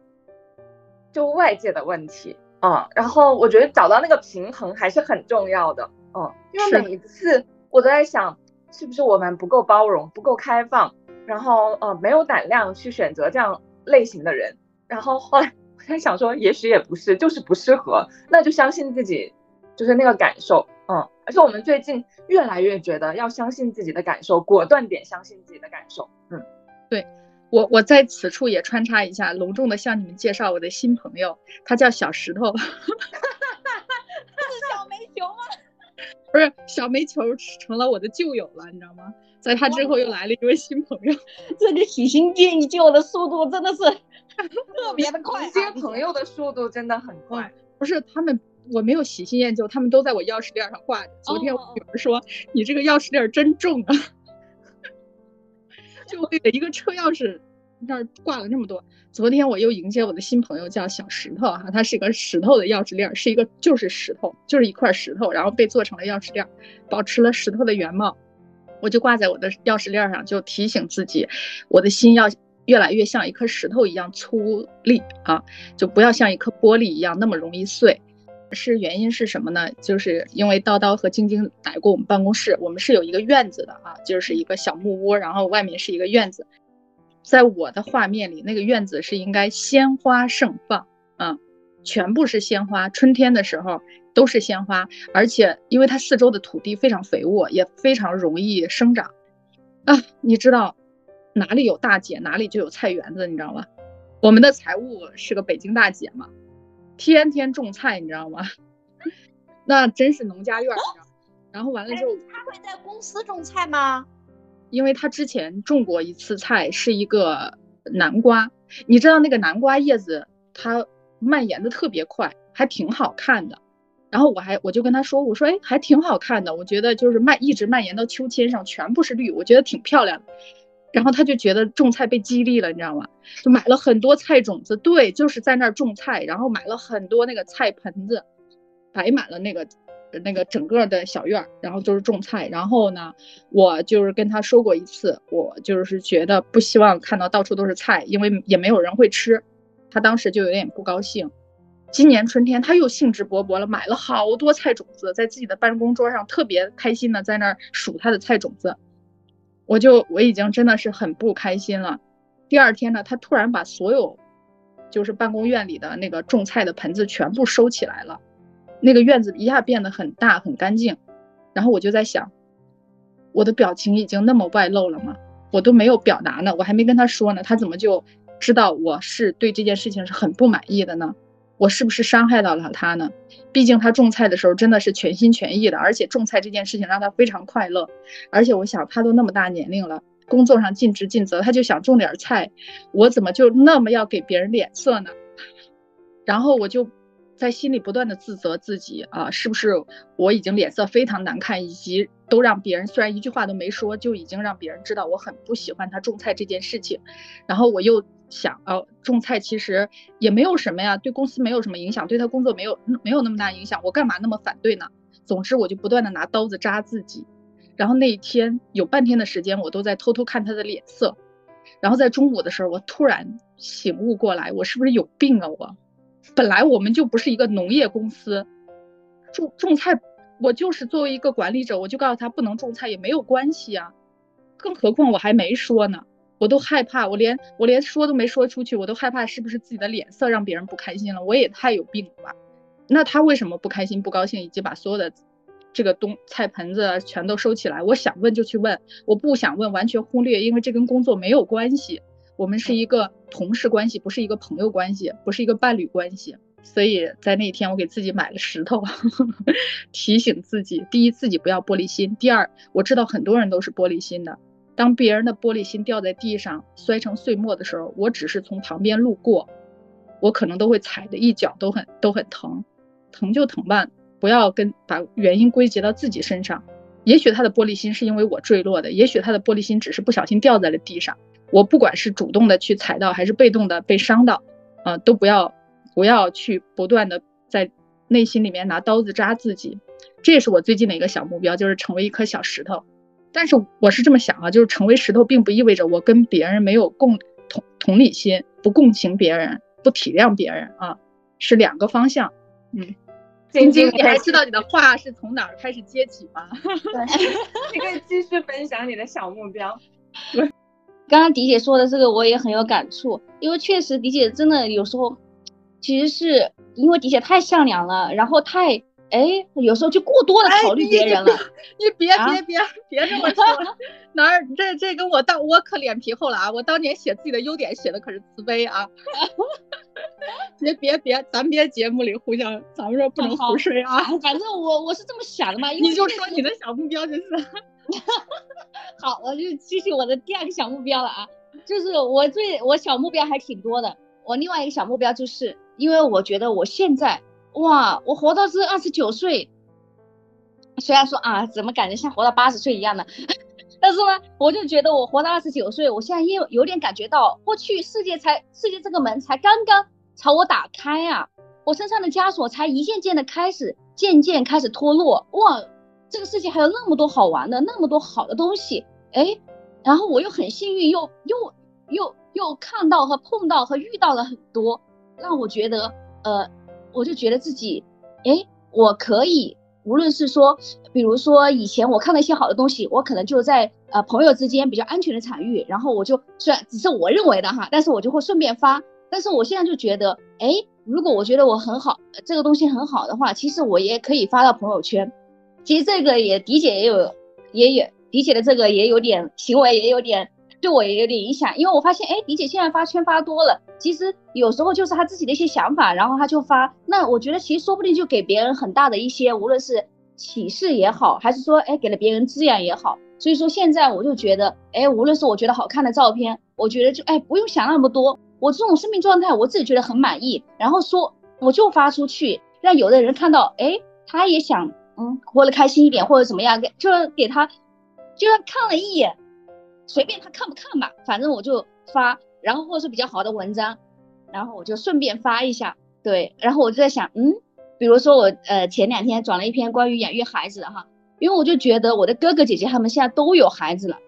[SPEAKER 3] 就外界的问题啊。然后我觉得找到那个平衡还是很重要的，嗯，因为每一次我都在想，是不是我们不够包容，不够开放。然后呃没有胆量去选择这样类型的人，然后后来我在想说，也许也不是，就是不适合，那就相信自己，就是那个感受，嗯，而且我们最近越来越觉得要相信自己的感受，果断点相信自己的感受，嗯，
[SPEAKER 1] 对我我在此处也穿插一下，隆重的向你们介绍我的新朋友，他叫小石头，哈哈
[SPEAKER 2] 哈哈是小煤球吗？
[SPEAKER 1] 不是，小煤球成了我的旧友了，你知道吗？在他之后又来了一位新朋友，
[SPEAKER 2] 这个喜新厌旧的速度真的是 特别的快，
[SPEAKER 3] 接朋友的速度真的很快。
[SPEAKER 1] 不是他们，我没有喜新厌旧，他们都在我钥匙链上挂着。昨天我女儿说：“你这个钥匙链真重啊！”就为了一个车钥匙，那儿挂了那么多。昨天我又迎接我的新朋友，叫小石头哈，它是一个石头的钥匙链，是一个就是石头，就是一块石头，然后被做成了钥匙链，保持了石头的原貌。我就挂在我的钥匙链上，就提醒自己，我的心要越来越像一颗石头一样粗粝啊，就不要像一颗玻璃一样那么容易碎。是原因是什么呢？就是因为叨叨和晶晶来过我们办公室，我们是有一个院子的啊，就是一个小木屋，然后外面是一个院子。在我的画面里，那个院子是应该鲜花盛放啊，全部是鲜花，春天的时候。都是鲜花，而且因为它四周的土地非常肥沃，也非常容易生长啊。你知道哪里有大姐，哪里就有菜园子，你知道吗？我们的财务是个北京大姐嘛，天天种菜，你知道吗？那真是农家院。然后完了之后，
[SPEAKER 2] 他会在公司种菜吗？
[SPEAKER 1] 因为他之前种过一次菜，是一个南瓜。你知道那个南瓜叶子它蔓延的特别快，还挺好看的。然后我还我就跟他说，我说哎，还挺好看的，我觉得就是蔓一直蔓延到秋千上，全部是绿，我觉得挺漂亮的。然后他就觉得种菜被激励了，你知道吗？就买了很多菜种子，对，就是在那儿种菜，然后买了很多那个菜盆子，摆满了那个那个整个的小院儿，然后就是种菜。然后呢，我就是跟他说过一次，我就是觉得不希望看到到处都是菜，因为也没有人会吃。他当时就有点不高兴。今年春天，他又兴致勃勃了，买了好多菜种子，在自己的办公桌上特别开心的在那儿数他的菜种子。我就我已经真的是很不开心了。第二天呢，他突然把所有就是办公院里的那个种菜的盆子全部收起来了，那个院子一下变得很大很干净。然后我就在想，我的表情已经那么外露了吗？我都没有表达呢，我还没跟他说呢，他怎么就知道我是对这件事情是很不满意的呢？我是不是伤害到了他呢？毕竟他种菜的时候真的是全心全意的，而且种菜这件事情让他非常快乐。而且我想，他都那么大年龄了，工作上尽职尽责，他就想种点菜，我怎么就那么要给别人脸色呢？然后我就在心里不断的自责自己啊，是不是我已经脸色非常难看，以及都让别人虽然一句话都没说，就已经让别人知道我很不喜欢他种菜这件事情。然后我又想，哦，种菜其实也没有什么呀，对公司没有什么影响，对他工作没有没有那么大影响，我干嘛那么反对呢？总之，我就不断的拿刀子扎自己。然后那一天有半天的时间，我都在偷偷看他的脸色。然后在中午的时候，我突然醒悟过来，我是不是有病啊？我本来我们就不是一个农业公司，种种菜，我就是作为一个管理者，我就告诉他不能种菜也没有关系啊。更何况我还没说呢，我都害怕，我连我连说都没说出去，我都害怕是不是自己的脸色让别人不开心了？我也太有病了吧？那他为什么不开心、不高兴，以及把所有的？这个东菜盆子全都收起来，我想问就去问，我不想问完全忽略，因为这跟工作没有关系。我们是一个同事关系，不是一个朋友关系，不是一个伴侣关系。所以在那天，我给自己买了石头，提醒自己：第一，自己不要玻璃心；第二，我知道很多人都是玻璃心的。当别人的玻璃心掉在地上摔成碎末的时候，我只是从旁边路过，我可能都会踩的一脚都很都很疼，疼就疼吧。不要跟把原因归结到自己身上，也许他的玻璃心是因为我坠落的，也许他的玻璃心只是不小心掉在了地上。我不管是主动的去踩到，还是被动的被伤到，啊，都不要不要去不断的在内心里面拿刀子扎自己。这也是我最近的一个小目标，就是成为一颗小石头。但是我是这么想啊，就是成为石头，并不意味着我跟别人没有共同同理心，不共情别人，不体谅别人啊，是两个方向。嗯。晶晶，你还知道你的话是从哪儿开始接起吗？
[SPEAKER 3] 你可以继续分享你的小目标。
[SPEAKER 2] 刚刚迪姐说的这个我也很有感触，因为确实迪姐真的有时候，其实是因为迪姐太善良了，然后太。哎，有时候就过多的考虑别人了。
[SPEAKER 1] 你别别别别这么说，哪儿这这跟我当我可脸皮厚了啊！我当年写自己的优点写的可是慈悲啊。别别别，咱别节目里互相，咱们这不能胡说啊。
[SPEAKER 2] 反正我我是这么想的嘛。
[SPEAKER 1] 你就说你的小目标就是。
[SPEAKER 2] 好，我就继续我的第二个小目标了啊，就是我最我小目标还挺多的。我另外一个小目标就是，因为我觉得我现在。哇，我活到这二十九岁，虽然说啊，怎么感觉像活到八十岁一样的，但是呢，我就觉得我活到二十九岁，我现在又有点感觉到，过去世界才世界这个门才刚刚朝我打开啊，我身上的枷锁才一件件的开始渐渐开始脱落。哇，这个世界还有那么多好玩的，那么多好的东西，哎，然后我又很幸运，又又又又看到和碰到和遇到了很多，让我觉得呃。我就觉得自己，哎，我可以，无论是说，比如说以前我看了一些好的东西，我可能就在呃朋友之间比较安全的场域，然后我就虽然只是我认为的哈，但是我就会顺便发。但是我现在就觉得，哎，如果我觉得我很好，这个东西很好的话，其实我也可以发到朋友圈。其实这个也迪姐也有，也有迪姐的这个也有点行为，也有点。对我也有点影响，因为我发现，哎，李姐现在发圈发多了，其实有时候就是她自己的一些想法，然后她就发。那我觉得其实说不定就给别人很大的一些，无论是启示也好，还是说，哎，给了别人滋养也好。所以说现在我就觉得，哎，无论是我觉得好看的照片，我觉得就，哎，不用想那么多，我这种生命状态我自己觉得很满意，然后说我就发出去，让有的人看到，哎，他也想，嗯，活得开心一点或者怎么样，给就给他，就算看了一眼。随便他看不看吧，反正我就发，然后或者是比较好的文章，然后我就顺便发一下，对，然后我就在想，嗯，比如说我呃前两天转了一篇关于养育孩子的哈，因为我就觉得我的哥哥姐姐他们现在都有孩子了，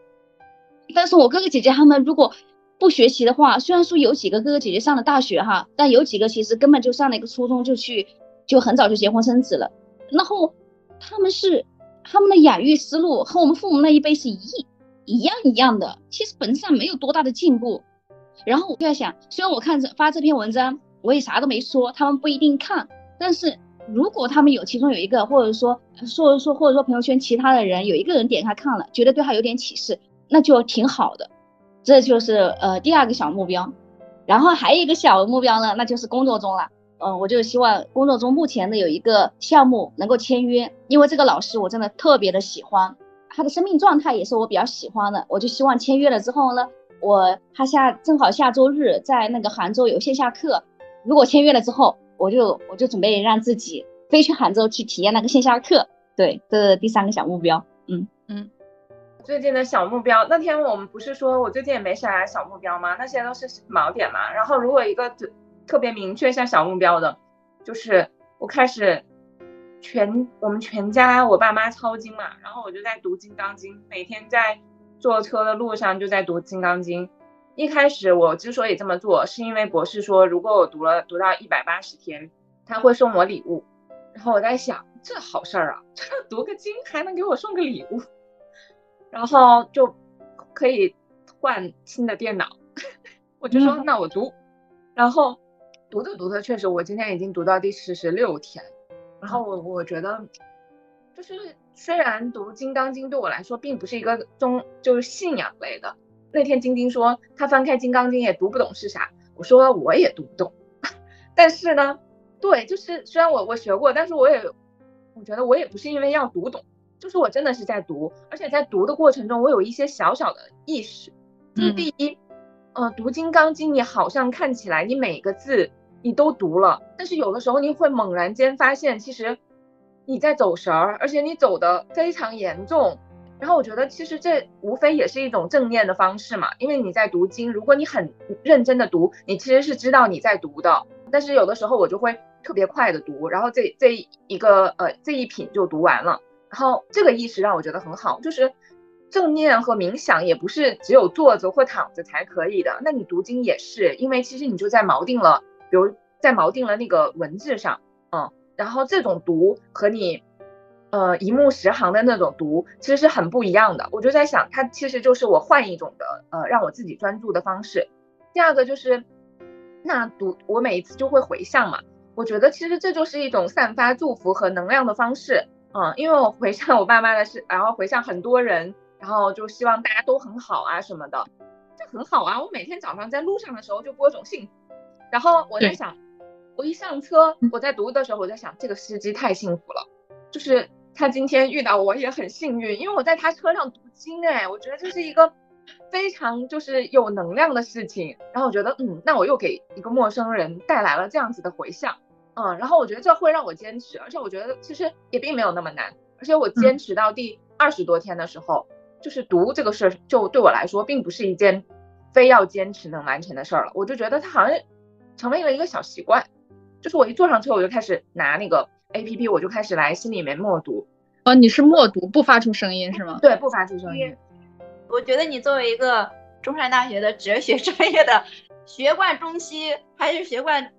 [SPEAKER 2] 但是我哥哥姐姐他们如果不学习的话，虽然说有几个哥哥姐姐上了大学哈，但有几个其实根本就上了一个初中就去就很早就结婚生子了，然后他们是他们的养育思路和我们父母那一辈是一。一样一样的，其实本质上没有多大的进步。然后我就在想，虽然我看着发这篇文章，我也啥都没说，他们不一定看。但是如果他们有其中有一个，或者说说说或者说朋友圈其他的人有一个人点开看了，觉得对他有点启示，那就挺好的。这就是呃第二个小目标。然后还有一个小目标呢，那就是工作中了。嗯，我就希望工作中目前的有一个项目能够签约，因为这个老师我真的特别的喜欢。他的生命状态也是我比较喜欢的，我就希望签约了之后呢，我他下正好下周日在那个杭州有线下课，如果签约了之后，我就我就准备让自己飞去杭州去体验那个线下课。对，这是第三个小目标。嗯
[SPEAKER 1] 嗯。
[SPEAKER 3] 最近的小目标，那天我们不是说我最近也没啥小目标吗？那些都是锚点嘛。然后如果一个特别明确像小目标的，就是我开始全我们全家我爸妈抄经嘛，然后我就在读《金刚经》，每天在坐车的路上就在读《金刚经》。一开始我之所以这么做，是因为博士说如果我读了读到一百八十天，他会送我礼物。然后我在想，这好事儿啊，这读个经还能给我送个礼物，然后就可以换新的电脑。我就说那我读，然后读着读着，确实我今天已经读到第四十六天。然后我我觉得，就是虽然读《金刚经》对我来说并不是一个宗，就是信仰类的。那天晶晶说她翻开《金刚经》也读不懂是啥，我说我也读不懂。但是呢，对，就是虽然我我学过，但是我也我觉得我也不是因为要读懂，就是我真的是在读，而且在读的过程中，我有一些小小的意识。就是第一，呃，读《金刚经》你好像看起来你每个字你都读了，但是有的时候你会猛然间发现，其实你在走神儿，而且你走的非常严重。然后我觉得其实这无非也是一种正念的方式嘛，因为你在读经，如果你很认真的读，你其实是知道你在读的。但是有的时候我就会特别快的读，然后这这一个呃这一品就读完了。然后这个意识让我觉得很好，就是正念和冥想也不是只有坐着或躺着才可以的。那你读经也是，因为其实你就在锚定了，比如在锚定了那个文字上，嗯，然后这种读和你。呃，一目十行的那种读，其实是很不一样的。我就在想，它其实就是我换一种的，呃，让我自己专注的方式。第二个就是，那读我每一次就会回向嘛。我觉得其实这就是一种散发祝福和能量的方式，嗯，因为我回向我爸妈的事，然后回向很多人，然后就希望大家都很好啊什么的，这很好啊。我每天早上在路上的时候就播种幸福，然后我在想，我一上车，我在读的时候，我在想，这个司机太幸福了，就是。他今天遇到我也很幸运，因为我在他车上读经，哎，我觉得这是一个非常就是有能量的事情。然后我觉得，嗯，那我又给一个陌生人带来了这样子的回响，嗯，然后我觉得这会让我坚持，而且我觉得其实也并没有那么难，而且我坚持到第二十多天的时候，就是读这个事儿，就对我来说并不是一件非要坚持能完成的事儿了。我就觉得它好像成为了一个小习惯，就是我一坐上车，我就开始拿那个。A P P 我就开始来心里面默读，
[SPEAKER 1] 哦，你是默读不发出声音是吗？
[SPEAKER 3] 对，不发出声音。
[SPEAKER 4] 我觉得你作为一个中山大学的哲学专业的学贯中西，还是学贯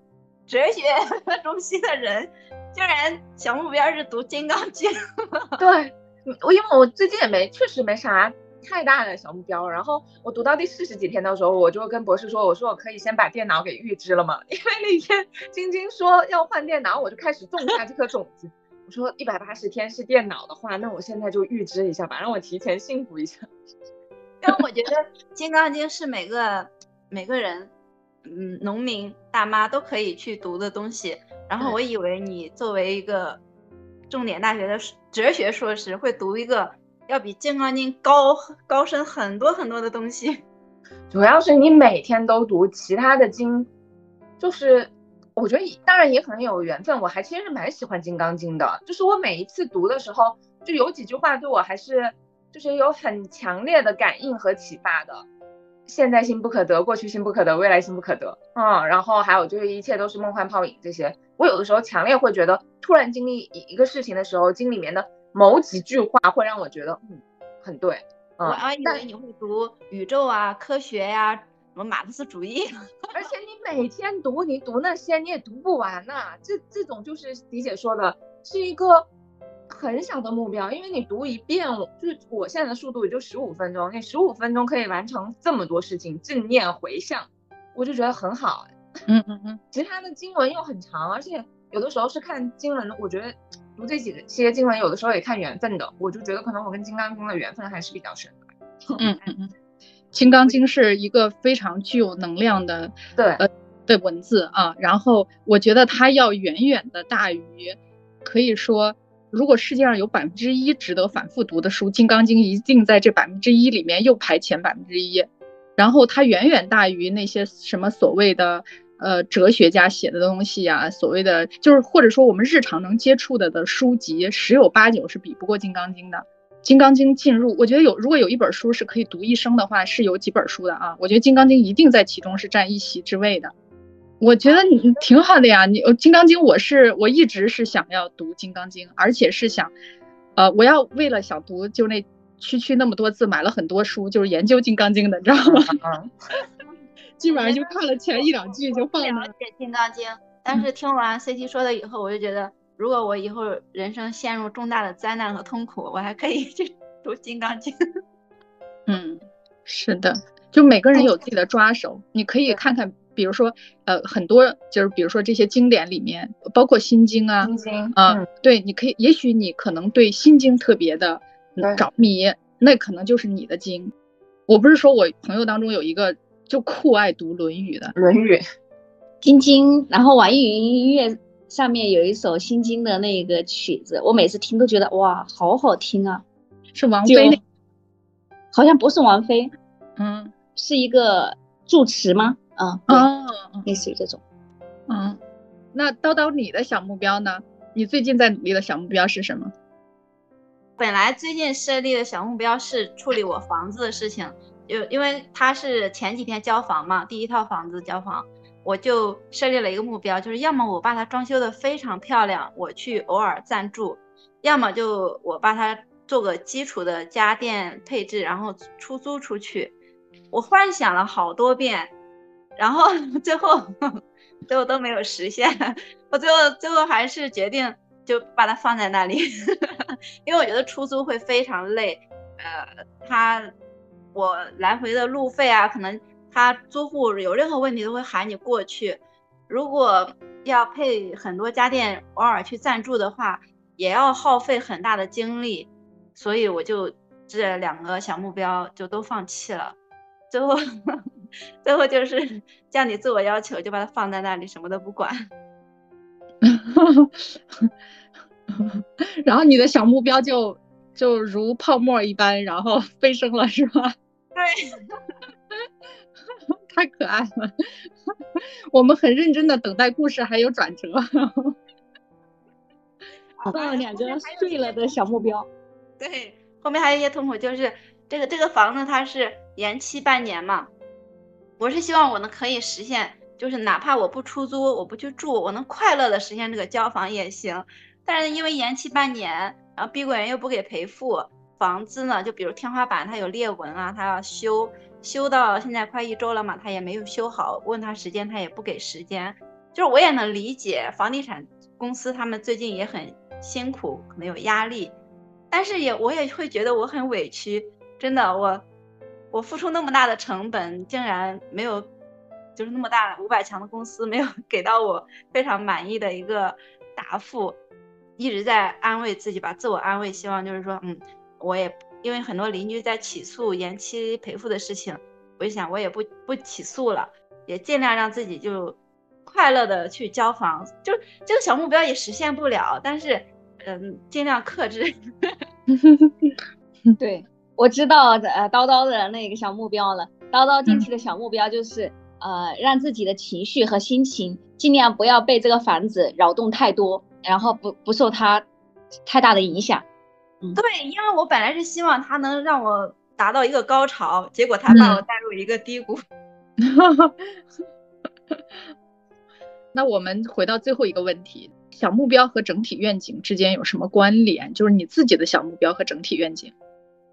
[SPEAKER 4] 哲学 中西的人，竟然小目标是读《金刚经》。
[SPEAKER 3] 对，我因为我最近也没确实没啥。太大的小目标，然后我读到第四十几天的时候，我就跟博士说：“我说我可以先把电脑给预支了嘛？因为那天晶晶说要换电脑，我就开始种下这颗种子。我说一百八十天是电脑的话，那我现在就预支一下吧，让我提前幸福一下。
[SPEAKER 4] 因为我觉得《金刚经》是每个每个人，嗯，农民大妈都可以去读的东西。然后我以为你作为一个重点大学的哲学硕士，会读一个。要比《金刚经》高高深很多很多的东西，
[SPEAKER 3] 主要是你每天都读其他的经，就是我觉得当然也可能有缘分，我还其实蛮喜欢《金刚经》的，就是我每一次读的时候，就有几句话对我还是就是有很强烈的感应和启发的。现在心不可得，过去心不可得，未来心不可得，嗯，然后还有就是一切都是梦幻泡影这些，我有的时候强烈会觉得，突然经历一一个事情的时候，经里面的。某几句话会让我觉得，嗯，很对。
[SPEAKER 4] 我还以为你会读宇宙啊、科学呀、什么马克思主义。
[SPEAKER 3] 而且你每天读，你读那些你也读不完呐。这这种就是迪姐说的，是一个很小的目标，因为你读一遍，就是我现在的速度也就十五分钟，你十五分钟可以完成这么多事情，正念回向，我就觉得很好。
[SPEAKER 1] 嗯嗯嗯。
[SPEAKER 3] 其他的经文又很长，而且有的时候是看经文，我觉得。读这几些经文，有的时候也看缘分的。我就觉得可能我跟《金刚经》的缘分还是比较深
[SPEAKER 1] 的。嗯嗯嗯，《金刚经》是一个非常具有能量的
[SPEAKER 3] 对
[SPEAKER 1] 呃的文字啊。然后我觉得它要远远的大于，可以说，如果世界上有百分之一值得反复读的书，《金刚经》一定在这百分之一里面又排前百分之一。然后它远远大于那些什么所谓的。呃，哲学家写的东西呀，所谓的就是或者说我们日常能接触的的书籍，十有八九是比不过《金刚经》的。金刚经》进入，我觉得有如果有一本书是可以读一生的话，是有几本书的啊。我觉得《金刚经》一定在其中是占一席之位的。我觉得你挺好的呀，你《金刚经》我是我一直是想要读《金刚经》，而且是想，呃，我要为了想读就那区区那么多字，买了很多书，就是研究《金刚经》的，你知道吗？基本上就看了前一两句就放了。
[SPEAKER 4] 了解《金刚经》，但是听完 CT 说的以后，我就觉得。如果我以后人生陷入重大的灾难和痛苦，我还可以 去读《金刚经 》。
[SPEAKER 1] 嗯，是的，就每个人有自己的抓手，你可以看看，比如说，呃，很多就是比如说这些经典里面，包括《心经》啊，
[SPEAKER 3] 心经，
[SPEAKER 1] 嗯，对，你可以，也许你可能对《心经》特别的着迷，那可能就是你的经。我不是说我朋友当中有一个就酷爱读《论语》的，《
[SPEAKER 3] 论语》、《
[SPEAKER 2] 心经》，然后网易云音乐。上面有一首《心经》的那个曲子，我每次听都觉得哇，好好听啊！
[SPEAKER 1] 是王菲？
[SPEAKER 2] 好像不是王菲，
[SPEAKER 1] 嗯，
[SPEAKER 2] 是一个住持吗？嗯，哦，类似于这种。
[SPEAKER 1] 嗯，那叨叨你的小目标呢？你最近在努力的小目标是什么？
[SPEAKER 4] 本来最近设立的小目标是处理我房子的事情，就因为他是前几天交房嘛，第一套房子交房。我就设立了一个目标，就是要么我把它装修的非常漂亮，我去偶尔暂住；要么就我把它做个基础的家电配置，然后出租出去。我幻想了好多遍，然后 最后最后都没有实现。我最后最后还是决定就把它放在那里，因为我觉得出租会非常累。呃，它我来回的路费啊，可能。他租户有任何问题都会喊你过去，如果要配很多家电，偶尔去暂住的话，也要耗费很大的精力，所以我就这两个小目标就都放弃了。最后，最后就是叫你自我要求，就把它放在那里，什么都不管。
[SPEAKER 1] 然后你的小目标就就如泡沫一般，然后 飞升了，是吧？
[SPEAKER 4] 对。
[SPEAKER 1] 太可爱了，我们很认真的等待故事还有转折。
[SPEAKER 2] 放了两个碎了的小目标，
[SPEAKER 4] 对，后面还有一些痛苦，就是这个这个房子它是延期半年嘛，我是希望我能可以实现，就是哪怕我不出租，我不去住，我能快乐的实现这个交房也行。但是因为延期半年，然后碧桂园又不给赔付，房子呢，就比如天花板它有裂纹啊，它要修。修到现在快一周了嘛，他也没有修好。问他时间，他也不给时间。就是我也能理解，房地产公司他们最近也很辛苦，可能有压力。但是也我也会觉得我很委屈，真的，我我付出那么大的成本，竟然没有，就是那么大五百强的公司没有 给到我非常满意的一个答复，一直在安慰自己吧，自我安慰，希望就是说，嗯，我也。因为很多邻居在起诉延期赔付的事情，我就想我也不不起诉了，也尽量让自己就快乐的去交房，就这个小目标也实现不了，但是嗯，尽量克制。
[SPEAKER 2] 对，我知道呃叨叨的那个小目标了，叨叨近期的小目标就是呃让自己的情绪和心情尽量不要被这个房子扰动太多，然后不不受它太大的影响。
[SPEAKER 4] 对，因为我本来是希望他能让我达到一个高潮，结果他把我带入一个低谷。
[SPEAKER 1] 那我们回到最后一个问题：小目标和整体愿景之间有什么关联？就是你自己的小目标和整体愿景。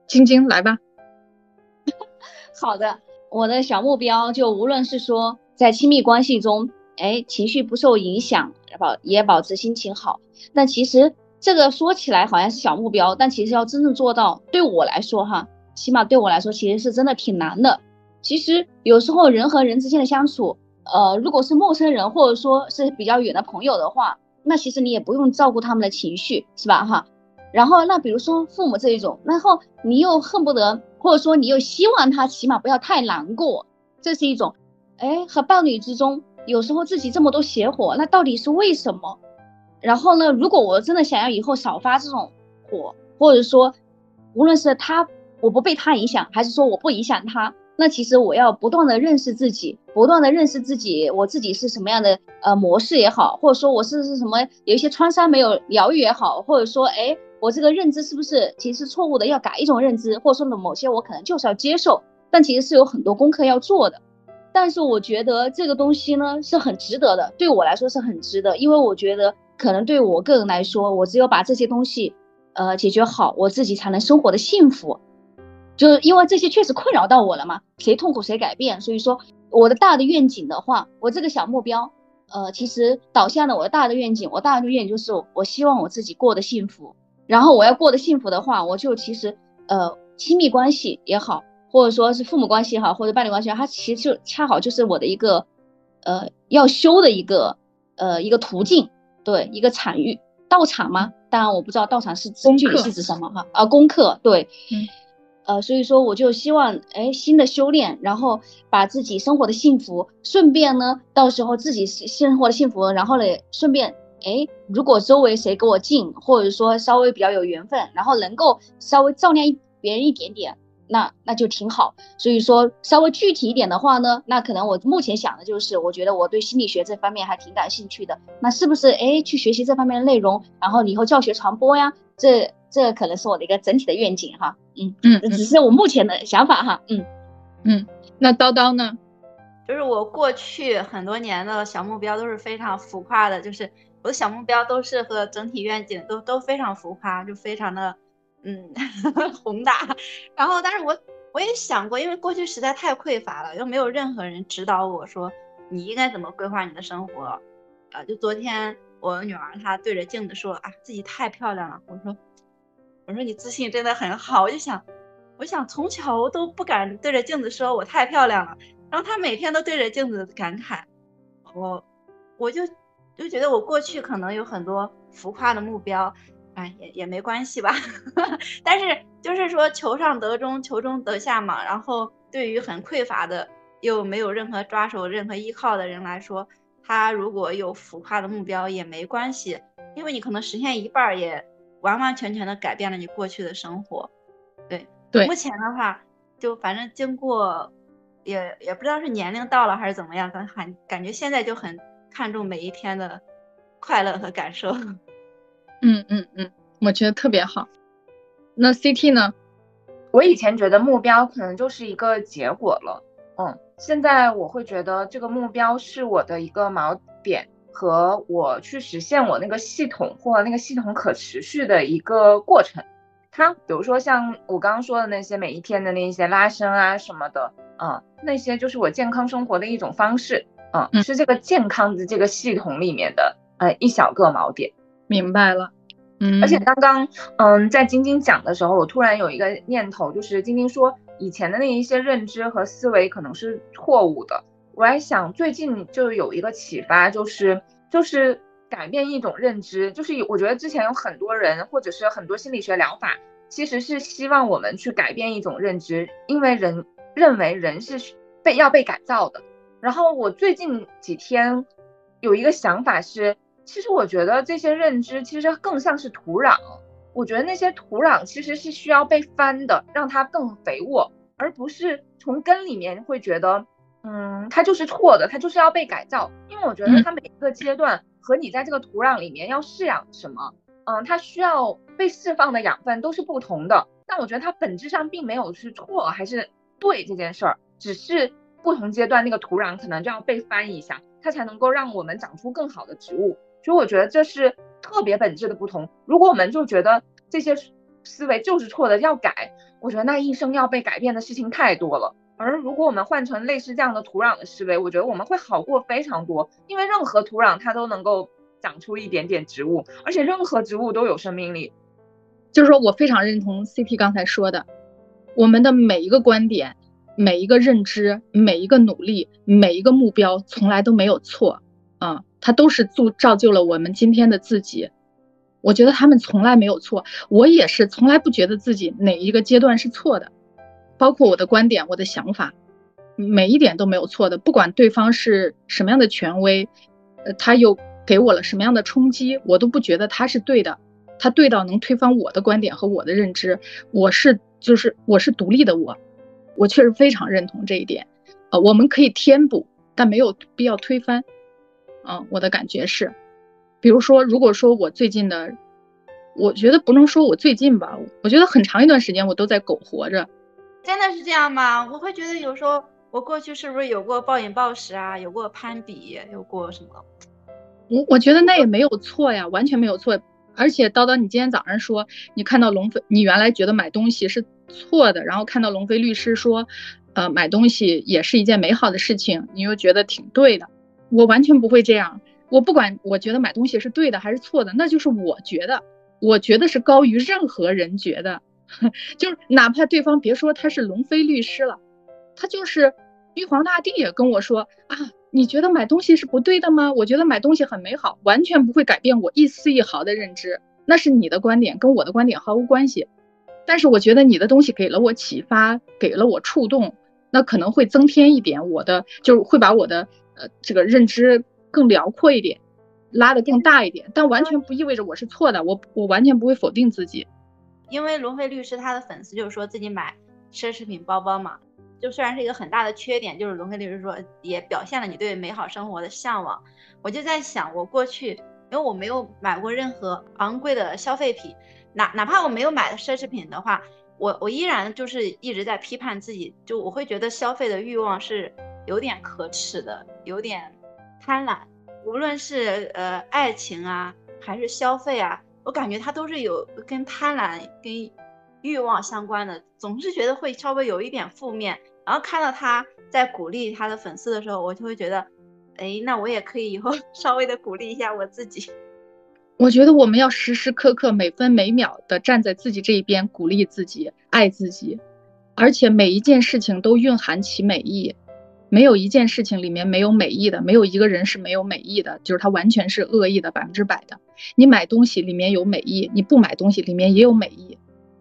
[SPEAKER 1] 晶晶，来吧。
[SPEAKER 2] 好的，我的小目标就无论是说在亲密关系中，哎，情绪不受影响，保也保持心情好。那其实。这个说起来好像是小目标，但其实要真正做到，对我来说哈，起码对我来说，其实是真的挺难的。其实有时候人和人之间的相处，呃，如果是陌生人或者说是比较远的朋友的话，那其实你也不用照顾他们的情绪，是吧哈？然后那比如说父母这一种，然后你又恨不得，或者说你又希望他起码不要太难过，这是一种。哎，和伴侣之中，有时候自己这么多邪火，那到底是为什么？然后呢？如果我真的想要以后少发这种火，或者说，无论是他我不被他影响，还是说我不影响他，那其实我要不断的认识自己，不断的认识自己，我自己是什么样的呃模式也好，或者说我是是什么有一些创伤没有疗愈也好，或者说哎，我这个认知是不是其实是错误的，要改一种认知，或者说呢某些我可能就是要接受，但其实是有很多功课要做的。但是我觉得这个东西呢是很值得的，对我来说是很值得，因为我觉得可能对我个人来说，我只有把这些东西呃解决好，我自己才能生活的幸福。就是因为这些确实困扰到我了嘛，谁痛苦谁改变。所以说我的大的愿景的话，我这个小目标，呃，其实导向了我的大的愿景。我大的愿景就是我希望我自己过得幸福。然后我要过得幸福的话，我就其实呃亲密关系也好。或者说是父母关系哈，或者伴侣关系，它其实就恰好就是我的一个，呃，要修的一个，呃，一个途径，对，一个场域，道场吗？当然我不知道道场是具体是指什么哈，啊，功课，对，
[SPEAKER 1] 嗯，
[SPEAKER 2] 呃，所以说我就希望，哎，新的修炼，然后把自己生活的幸福，顺便呢，到时候自己生活的幸福，然后呢，顺便，哎，如果周围谁跟我近，或者说稍微比较有缘分，然后能够稍微照亮别人一点点。那那就挺好，所以说稍微具体一点的话呢，那可能我目前想的就是，我觉得我对心理学这方面还挺感兴趣的，那是不是哎去学习这方面的内容，然后以后教学传播呀，这这可能是我的一个整体的愿景哈，嗯嗯，只是我目前的想法哈，嗯
[SPEAKER 1] 嗯，那叨叨呢？
[SPEAKER 4] 就是我过去很多年的小目标都是非常浮夸的，就是我的小目标都是和整体愿景都都非常浮夸，就非常的。嗯，宏大。然后，但是我我也想过，因为过去实在太匮乏了，又没有任何人指导我说你应该怎么规划你的生活。呃，就昨天我女儿她对着镜子说啊，自己太漂亮了。我说，我说你自信真的很好。我就想，我想从小我都不敢对着镜子说我太漂亮了。然后她每天都对着镜子感慨，我我就就觉得我过去可能有很多浮夸的目标。哎，也也没关系吧，但是就是说求上得中，求中得下嘛。然后对于很匮乏的又没有任何抓手、任何依靠的人来说，他如果有浮夸的目标也没关系，因为你可能实现一半也完完全全的改变了你过去的生活。对
[SPEAKER 1] 对，
[SPEAKER 4] 目前的话就反正经过，也也不知道是年龄到了还是怎么样，感感感觉现在就很看重每一天的快乐和感受。
[SPEAKER 1] 嗯嗯嗯，我觉得特别好。那 CT 呢？
[SPEAKER 3] 我以前觉得目标可能就是一个结果了，嗯，现在我会觉得这个目标是我的一个锚点和我去实现我那个系统或那个系统可持续的一个过程。它比如说像我刚刚说的那些每一天的那些拉伸啊什么的，嗯，那些就是我健康生活的一种方式，嗯，是这个健康的这个系统里面的呃一小个锚点。
[SPEAKER 1] 明白了，
[SPEAKER 3] 嗯，而且刚刚，嗯，在晶晶讲的时候，我突然有一个念头，就是晶晶说以前的那一些认知和思维可能是错误的。我还想最近就有一个启发，就是就是改变一种认知，就是我觉得之前有很多人或者是很多心理学疗法，其实是希望我们去改变一种认知，因为人认为人是被要被改造的。然后我最近几天有一个想法是。其实我觉得这些认知其实更像是土壤，我觉得那些土壤其实是需要被翻的，让它更肥沃，而不是从根里面会觉得，嗯，它就是错的，它就是要被改造。因为我觉得它每一个阶段和你在这个土壤里面要饲养什么，嗯，它需要被释放的养分都是不同的。但我觉得它本质上并没有是错还是对这件事儿，只是不同阶段那个土壤可能就要被翻一下，它才能够让我们长出更好的植物。所以我觉得这是特别本质的不同。如果我们就觉得这些思维就是错的，要改，我觉得那一生要被改变的事情太多了。而如果我们换成类似这样的土壤的思维，我觉得我们会好过非常多。因为任何土壤它都能够长出一点点植物，而且任何植物都有生命力。
[SPEAKER 1] 就是说我非常认同 CT 刚才说的，我们的每一个观点、每一个认知、每一个努力、每一个目标，从来都没有错啊。他都是造造就了我们今天的自己，我觉得他们从来没有错，我也是从来不觉得自己哪一个阶段是错的，包括我的观点、我的想法，每一点都没有错的。不管对方是什么样的权威，呃，他又给我了什么样的冲击，我都不觉得他是对的，他对到能推翻我的观点和我的认知。我是就是我是独立的我，我确实非常认同这一点。呃，我们可以填补，但没有必要推翻。嗯，我的感觉是，比如说，如果说我最近的我觉得不能说我最近吧，我觉得很长一段时间我都在苟活着。
[SPEAKER 4] 真的是这样吗？我会觉得有时候我过去是不是有过暴饮暴食啊，有过攀比，有过什么？
[SPEAKER 1] 我我觉得那也没有错呀，完全没有错。而且叨叨，你今天早上说你看到龙飞，你原来觉得买东西是错的，然后看到龙飞律师说，呃，买东西也是一件美好的事情，你又觉得挺对的。我完全不会这样，我不管我觉得买东西是对的还是错的，那就是我觉得，我觉得是高于任何人觉得，就是哪怕对方别说他是龙飞律师了，他就是玉皇大帝也跟我说啊。你觉得买东西是不对的吗？我觉得买东西很美好，完全不会改变我一丝一毫的认知。那是你的观点，跟我的观点毫无关系。但是我觉得你的东西给了我启发，给了我触动，那可能会增添一点我的，就是会把我的呃这个认知更辽阔一点，拉得更大一点。但完全不意味着我是错的，我我完全不会否定自己。
[SPEAKER 4] 因为龙飞律师他的粉丝就是说自己买奢侈品包包嘛。就虽然是一个很大的缺点，就是龙飞律师说也表现了你对美好生活的向往。我就在想，我过去因为我没有买过任何昂贵的消费品，哪哪怕我没有买奢侈品的话，我我依然就是一直在批判自己，就我会觉得消费的欲望是有点可耻的，有点贪婪。无论是呃爱情啊，还是消费啊，我感觉他都是有跟贪婪跟。欲望相关的，总是觉得会稍微有一点负面，然后看到他在鼓励他的粉丝的时候，我就会觉得，哎，那我也可以以后 稍微的鼓励一下我自己。
[SPEAKER 1] 我觉得我们要时时刻刻、每分每秒的站在自己这一边，鼓励自己，爱自己，而且每一件事情都蕴含其美意，没有一件事情里面没有美意的，没有一个人是没有美意的，就是他完全是恶意的，百分之百的。你买东西里面有美意，你不买东西里面也有美意。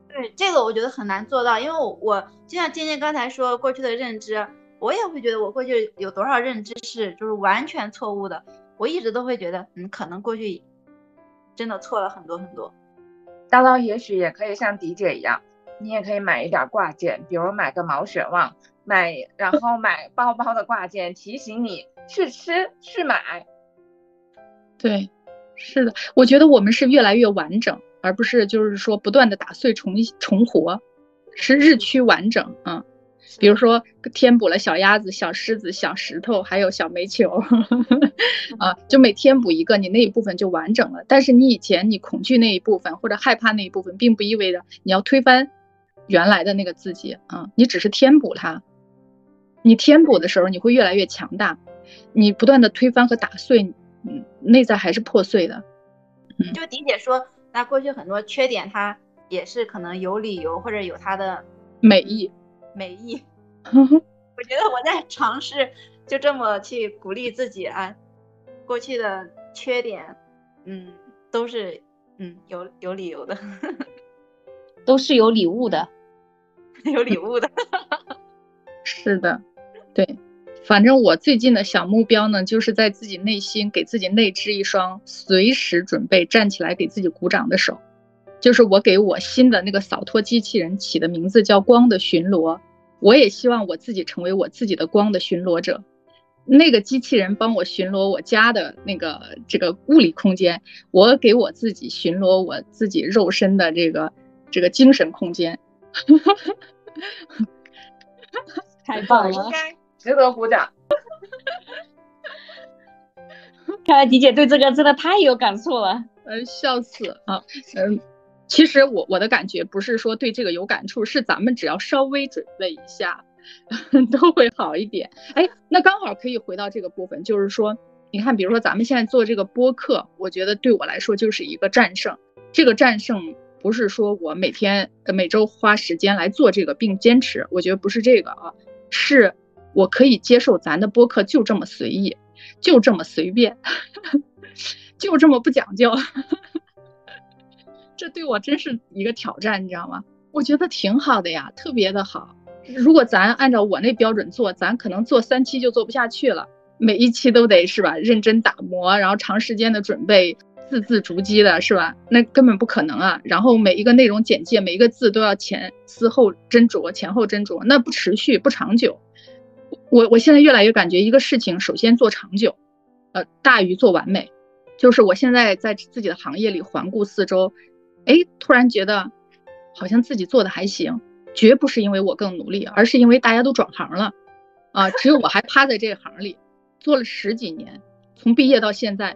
[SPEAKER 4] 对这个我觉得很难做到，因为我我就像今天刚才说过去的认知，我也会觉得我过去有多少认知是就是完全错误的，我一直都会觉得嗯可能过去真的错了很多很多。
[SPEAKER 3] 大刀也许也可以像迪姐一样，你也可以买一点挂件，比如买个毛血旺，买然后买包包的挂件提醒你去吃去买。
[SPEAKER 1] 对，是的，我觉得我们是越来越完整。而不是就是说不断的打碎重重活，是日趋完整啊。比如说添补了小鸭子、小狮子、小石头，还有小煤球 啊，就每添补一个，你那一部分就完整了。但是你以前你恐惧那一部分或者害怕那一部分，并不意味着你要推翻原来的那个自己啊，你只是添补它。你填补的时候，你会越来越强大。你不断的推翻和打碎，嗯，内在还是破碎的。
[SPEAKER 4] 嗯，就迪姐说。那过去很多缺点，它也是可能有理由或者有它的
[SPEAKER 1] 美意，
[SPEAKER 4] 美意。我觉得我在尝试就这么去鼓励自己啊，过去的缺点，嗯，都是嗯有有理由的，
[SPEAKER 2] 都是有礼物的，
[SPEAKER 4] 有礼物的，
[SPEAKER 1] 是的，对。反正我最近的小目标呢，就是在自己内心给自己内置一双随时准备站起来给自己鼓掌的手，就是我给我新的那个扫拖机器人起的名字叫“光的巡逻”，我也希望我自己成为我自己的光的巡逻者。那个机器人帮我巡逻我家的那个这个物理空间，我给我自己巡逻我自己肉身的这个这个精神空间。
[SPEAKER 2] 太棒了！
[SPEAKER 3] 值得鼓掌。
[SPEAKER 2] 看来迪姐对这个真的太有感触了，
[SPEAKER 1] 呃，笑死啊！嗯，其实我我的感觉不是说对这个有感触，是咱们只要稍微准备一下，都会好一点。哎，那刚好可以回到这个部分，就是说，你看，比如说咱们现在做这个播客，我觉得对我来说就是一个战胜。这个战胜不是说我每天每周花时间来做这个并坚持，我觉得不是这个啊，是。我可以接受咱的播客就这么随意，就这么随便，就这么不讲究，这对我真是一个挑战，你知道吗？我觉得挺好的呀，特别的好。如果咱按照我那标准做，咱可能做三期就做不下去了，每一期都得是吧，认真打磨，然后长时间的准备，字字逐机的是吧？那根本不可能啊。然后每一个内容简介，每一个字都要前思后斟酌，前后斟酌，那不持续，不长久。我我现在越来越感觉一个事情，首先做长久，呃，大于做完美。就是我现在在自己的行业里环顾四周，哎，突然觉得好像自己做的还行，绝不是因为我更努力，而是因为大家都转行了，啊，只有我还趴在这行里做了十几年，从毕业到现在，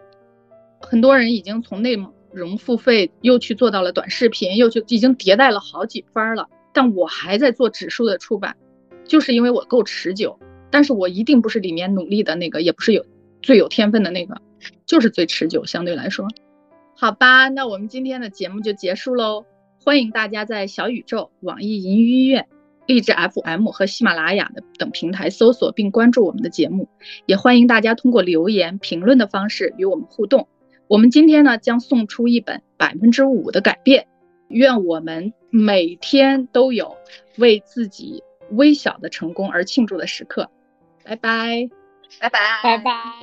[SPEAKER 1] 很多人已经从内容付费又去做到了短视频，又去已经迭代了好几番了，但我还在做指数的出版，就是因为我够持久，但是我一定不是里面努力的那个，也不是有最有天分的那个，就是最持久，相对来说。好吧，那我们今天的节目就结束喽。欢迎大家在小宇宙、网易云音乐、荔枝 FM 和喜马拉雅的等平台搜索并关注我们的节目，也欢迎大家通过留言、评论的方式与我们互动。我们今天呢将送出一本《百分之五的改变》，愿我们每天都有为自己微小的成功而庆祝的时刻。拜拜，
[SPEAKER 3] 拜拜，
[SPEAKER 2] 拜拜。